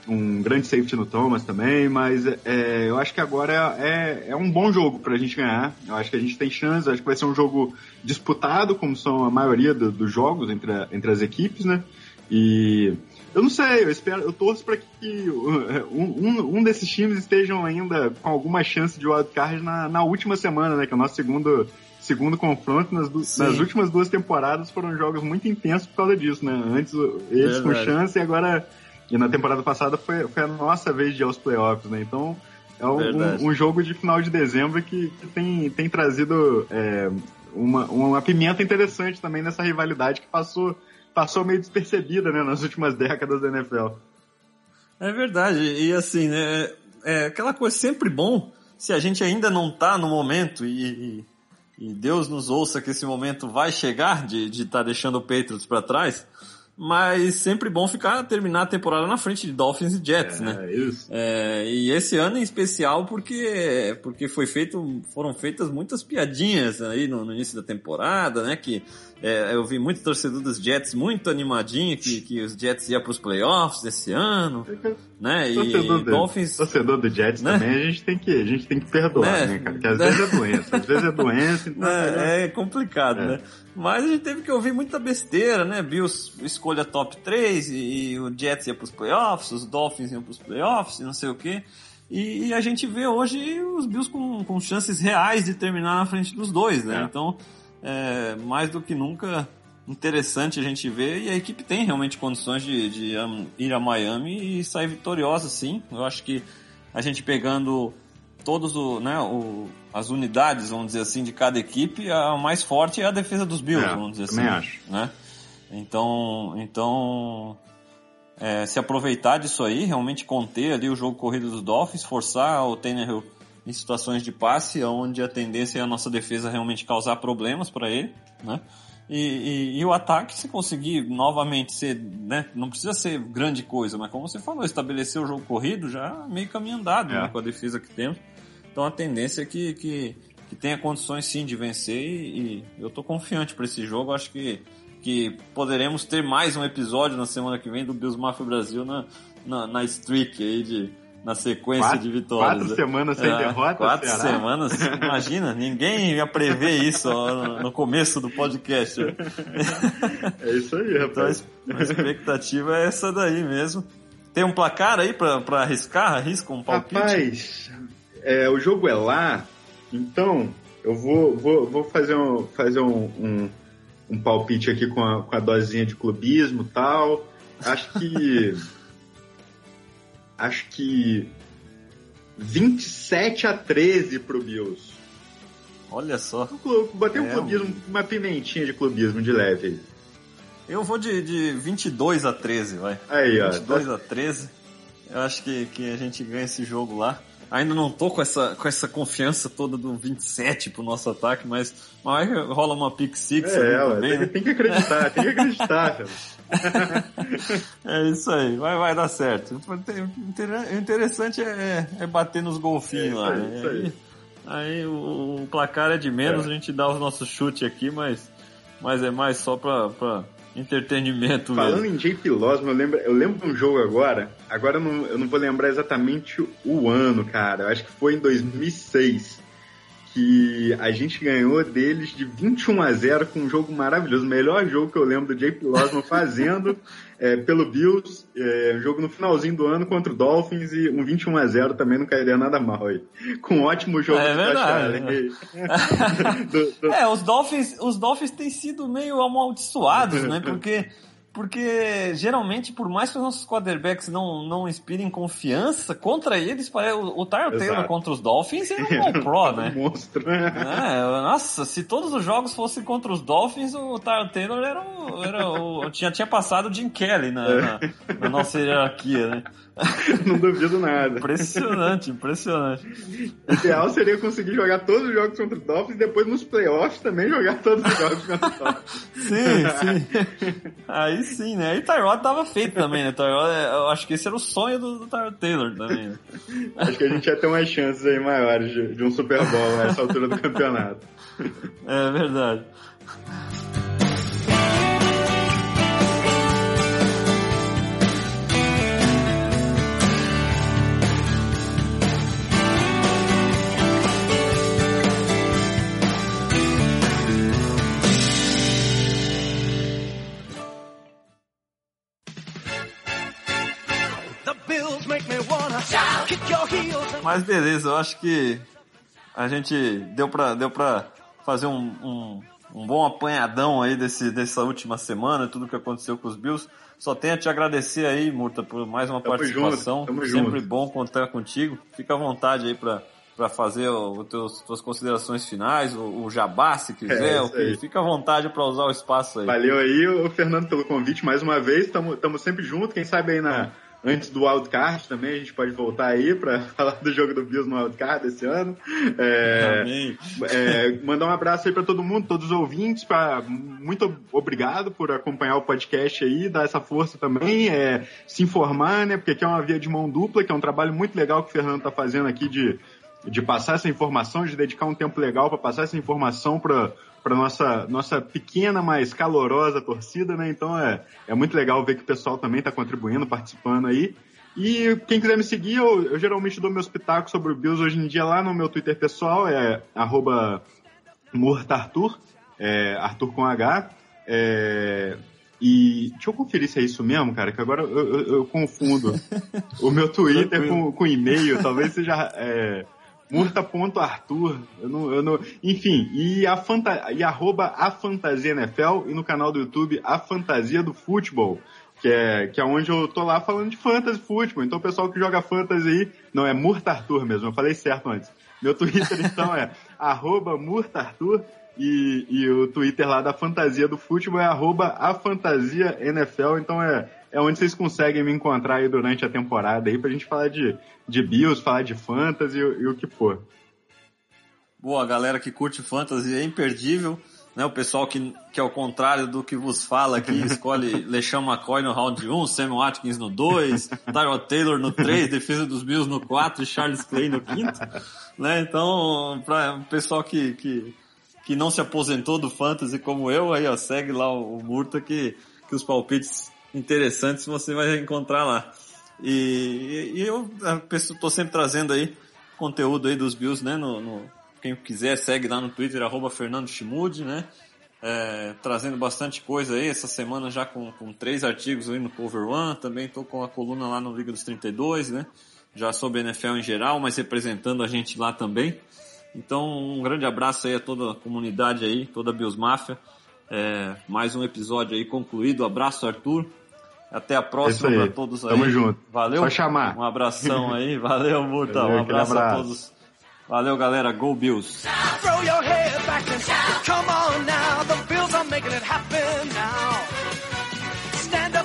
um grande safety no Thomas também, mas é, eu acho que agora é, é um bom jogo para a gente ganhar. Eu acho que a gente tem chance, acho que vai ser um jogo disputado, como são a maioria do, dos jogos entre, a, entre as equipes, né? E eu não sei, eu espero, eu torço para que um, um, um, desses times estejam ainda com alguma chance de wildcard na, na última semana, né? Que é o nosso segundo, segundo confronto. Nas, nas últimas duas temporadas foram jogos muito intensos por causa disso, né? Antes eles Verdade. com chance e agora e na temporada passada foi, foi a nossa vez de ir aos playoffs, né? Então é um, um, jogo de final de dezembro que, que tem, tem trazido é, uma, uma pimenta interessante também nessa rivalidade que passou, passou meio despercebida né, nas últimas décadas da NFL. É verdade, e assim, né, é aquela coisa sempre bom se a gente ainda não tá no momento e, e Deus nos ouça que esse momento vai chegar de estar de tá deixando o Patriots para trás mas sempre bom ficar terminar a temporada na frente de Dolphins e Jets, é, né? Isso. É, e esse ano em especial porque porque foi feito foram feitas muitas piadinhas aí no, no início da temporada, né? Que é, eu vi muito torcedor dos Jets muito animadinho que, que os Jets iam para os playoffs esse ano, né? E torcedor Dolphins, torcedor do Jets né? também a gente tem que a gente tem que perdoar, né, né cara? Porque às vezes é doença, às vezes é doença, então é, é complicado, é. né? Mas a gente teve que ouvir muita besteira, né? Bills escolha top 3 e, e o Jets ia para os playoffs, os Dolphins iam para os playoffs não sei o que. E, e, a gente vê hoje os Bills com, com chances reais de terminar na frente dos dois, né? É. Então é, mais do que nunca interessante a gente ver e a equipe tem realmente condições de, de ir a Miami e sair vitoriosa sim. Eu acho que a gente pegando todos o, né, o, as unidades, vamos dizer assim, de cada equipe, a mais forte é a defesa dos Bills, é, vamos dizer assim. Acho. Né? Então, então é, se aproveitar disso aí, realmente conter ali o jogo corrido dos Dolphins, forçar o Tannehill em situações de passe, onde a tendência é a nossa defesa realmente causar problemas para ele, né? E, e, e, o ataque, se conseguir novamente ser, né, não precisa ser grande coisa, mas como você falou, estabelecer o jogo corrido já meio caminho andado, né, é. né, com a defesa que temos. Então a tendência é que, que, que tenha condições sim de vencer e, e eu tô confiante para esse jogo. Acho que, que poderemos ter mais um episódio na semana que vem do Bills Mafia Brasil na, na, na streak aí de, na sequência quatro, de vitórias. Quatro semanas sem é, derrota, Quatro Ceará. semanas, imagina, ninguém ia prever isso ó, no começo do podcast. É isso aí, rapaz. Então a expectativa é essa daí mesmo. Tem um placar aí pra, pra arriscar? Arrisca um palpite? Rapaz, é, o jogo é lá, então eu vou, vou, vou fazer, um, fazer um, um, um palpite aqui com a, com a dosinha de clubismo e tal. Acho que acho que 27 a 13 pro Bills. Olha só. Botei um é, clubismo, uma pimentinha de clubismo de leve aí. Eu vou de, de 22 a 13, vai. Aí, ó. 22 tá... a 13. Eu acho que, que a gente ganha esse jogo lá. Ainda não tô com essa, com essa confiança toda do 27 pro nosso ataque, mas, mas rola uma pick six é, ali também, tem, né? tem que acreditar, tem que acreditar, cara. É isso aí, vai, vai dar certo. O interessante é, é bater nos golfinhos é lá. Aí, né? aí, aí o, o, placar é de menos, é. a gente dá os nossos chutes aqui, mas, mas é mais só pra, pra entretenimento Falando mesmo. em JP Losman, eu lembro, eu lembro de um jogo agora, agora eu não, eu não vou lembrar exatamente o ano, cara, eu acho que foi em 2006 que a gente ganhou deles de 21 a 0 com um jogo maravilhoso. O melhor jogo que eu lembro do JP Losman fazendo é, pelo Bills, é, um jogo no finalzinho do ano contra o Dolphins e um 21 a 0 também não cairia nada mal aí. Com um ótimo jogo é verdade. do, do... É, os Dolphins, os Dolphins têm sido meio amaldiçoados, né? Porque porque geralmente, por mais que os nossos quarterbacks não, não inspirem confiança, contra eles, o, o Tyler Taylor contra os Dolphins é um pro, né? um monstro. É, nossa, se todos os jogos fossem contra os Dolphins, o Tyler Taylor era o, era o, tinha, tinha passado o Jim Kelly na, na, na nossa hierarquia, né? Não duvido nada. Impressionante, impressionante. O ideal seria conseguir jogar todos os jogos contra o Dolphins e depois nos playoffs também jogar todos os jogos contra o Dolphins. Sim, sim. Aí sim, né? E Tyrod tava feito também, né? Tyrod, eu acho que esse era o sonho do, do Tyrod Taylor também. Né? Acho que a gente ia ter umas chances aí maiores de, de um Super Bowl nessa altura do campeonato. É verdade. Mas beleza, eu acho que a gente deu pra, deu pra fazer um, um, um bom apanhadão aí desse, dessa última semana, tudo que aconteceu com os Bills. Só tenho a te agradecer aí, Murta, por mais uma tamo participação. Junto, Sempre junto. bom contar contigo. Fica à vontade aí para para fazer as tuas considerações finais, o, o jabá, se quiser, é, o que, fica à vontade para usar o espaço aí. Valeu aí, o Fernando, pelo convite mais uma vez. Estamos sempre juntos, quem sabe aí na, antes do wildcard também, a gente pode voltar aí para falar do jogo do Bills no wildcard esse ano. É, é, mandar um abraço aí para todo mundo, todos os ouvintes, pra, muito obrigado por acompanhar o podcast aí, dar essa força também, é, se informar, né, porque aqui é uma via de mão dupla, que é um trabalho muito legal que o Fernando está fazendo aqui de, de passar essa informação, de dedicar um tempo legal para passar essa informação para para nossa nossa pequena, mas calorosa torcida, né? Então é, é muito legal ver que o pessoal também está contribuindo, participando aí. E quem quiser me seguir, eu, eu, geralmente dou meus pitacos sobre o Bills hoje em dia lá no meu Twitter pessoal, é arroba Murtartur, é, Arthur com H. É, e deixa eu conferir se é isso mesmo, cara, que agora eu, eu, eu confundo o meu Twitter com, com e-mail, talvez seja é, Murta.arthur, eu não, eu não, enfim, e, a fanta, e arroba a Fantasia NFL e no canal do YouTube A Fantasia do Futebol, que é, que é onde eu tô lá falando de fantasy futebol. Então o pessoal que joga fantasy aí, não, é Murta Arthur mesmo, eu falei certo antes. Meu Twitter então é arroba Murta e, e o Twitter lá da Fantasia do Futebol é arroba a Fantasia NFL, então é é onde vocês conseguem me encontrar aí durante a temporada aí pra gente falar de, de Bills, falar de fantasy e, e o que for. Boa, galera que curte fantasy é imperdível. Né, o pessoal que, que ao contrário do que vos fala aqui, escolhe LeSean McCoy no round 1, Samuel Watkins no 2, Tyrod Taylor no 3, defesa dos Bills no 4 e Charles Clay no 5. Né? Então, para o pessoal que, que, que não se aposentou do fantasy como eu, aí ó, segue lá o, o Murta que, que os palpites interessantes você vai encontrar lá. E, e eu estou sempre trazendo aí conteúdo aí dos Bills, né? No, no, quem quiser segue lá no Twitter, arroba Fernando Chimude, né? É, trazendo bastante coisa aí, essa semana já com, com três artigos aí no Cover One, também estou com a coluna lá no Liga dos 32, né? Já sobre NFL em geral, mas representando a gente lá também. Então, um grande abraço aí a toda a comunidade aí, toda a Bills Máfia. É, mais um episódio aí concluído. Abraço, Arthur. Até a próxima É para todos aí. Tamo junto. Valeu. Só chamar. Um abração aí. Valeu, Murta. Valeu, Um aquele abraço a abraço. todos. Valeu, galera. Go Bills. Throw your head back and shout. Come on now, the Bills are making it happen now. Stand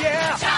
yeah.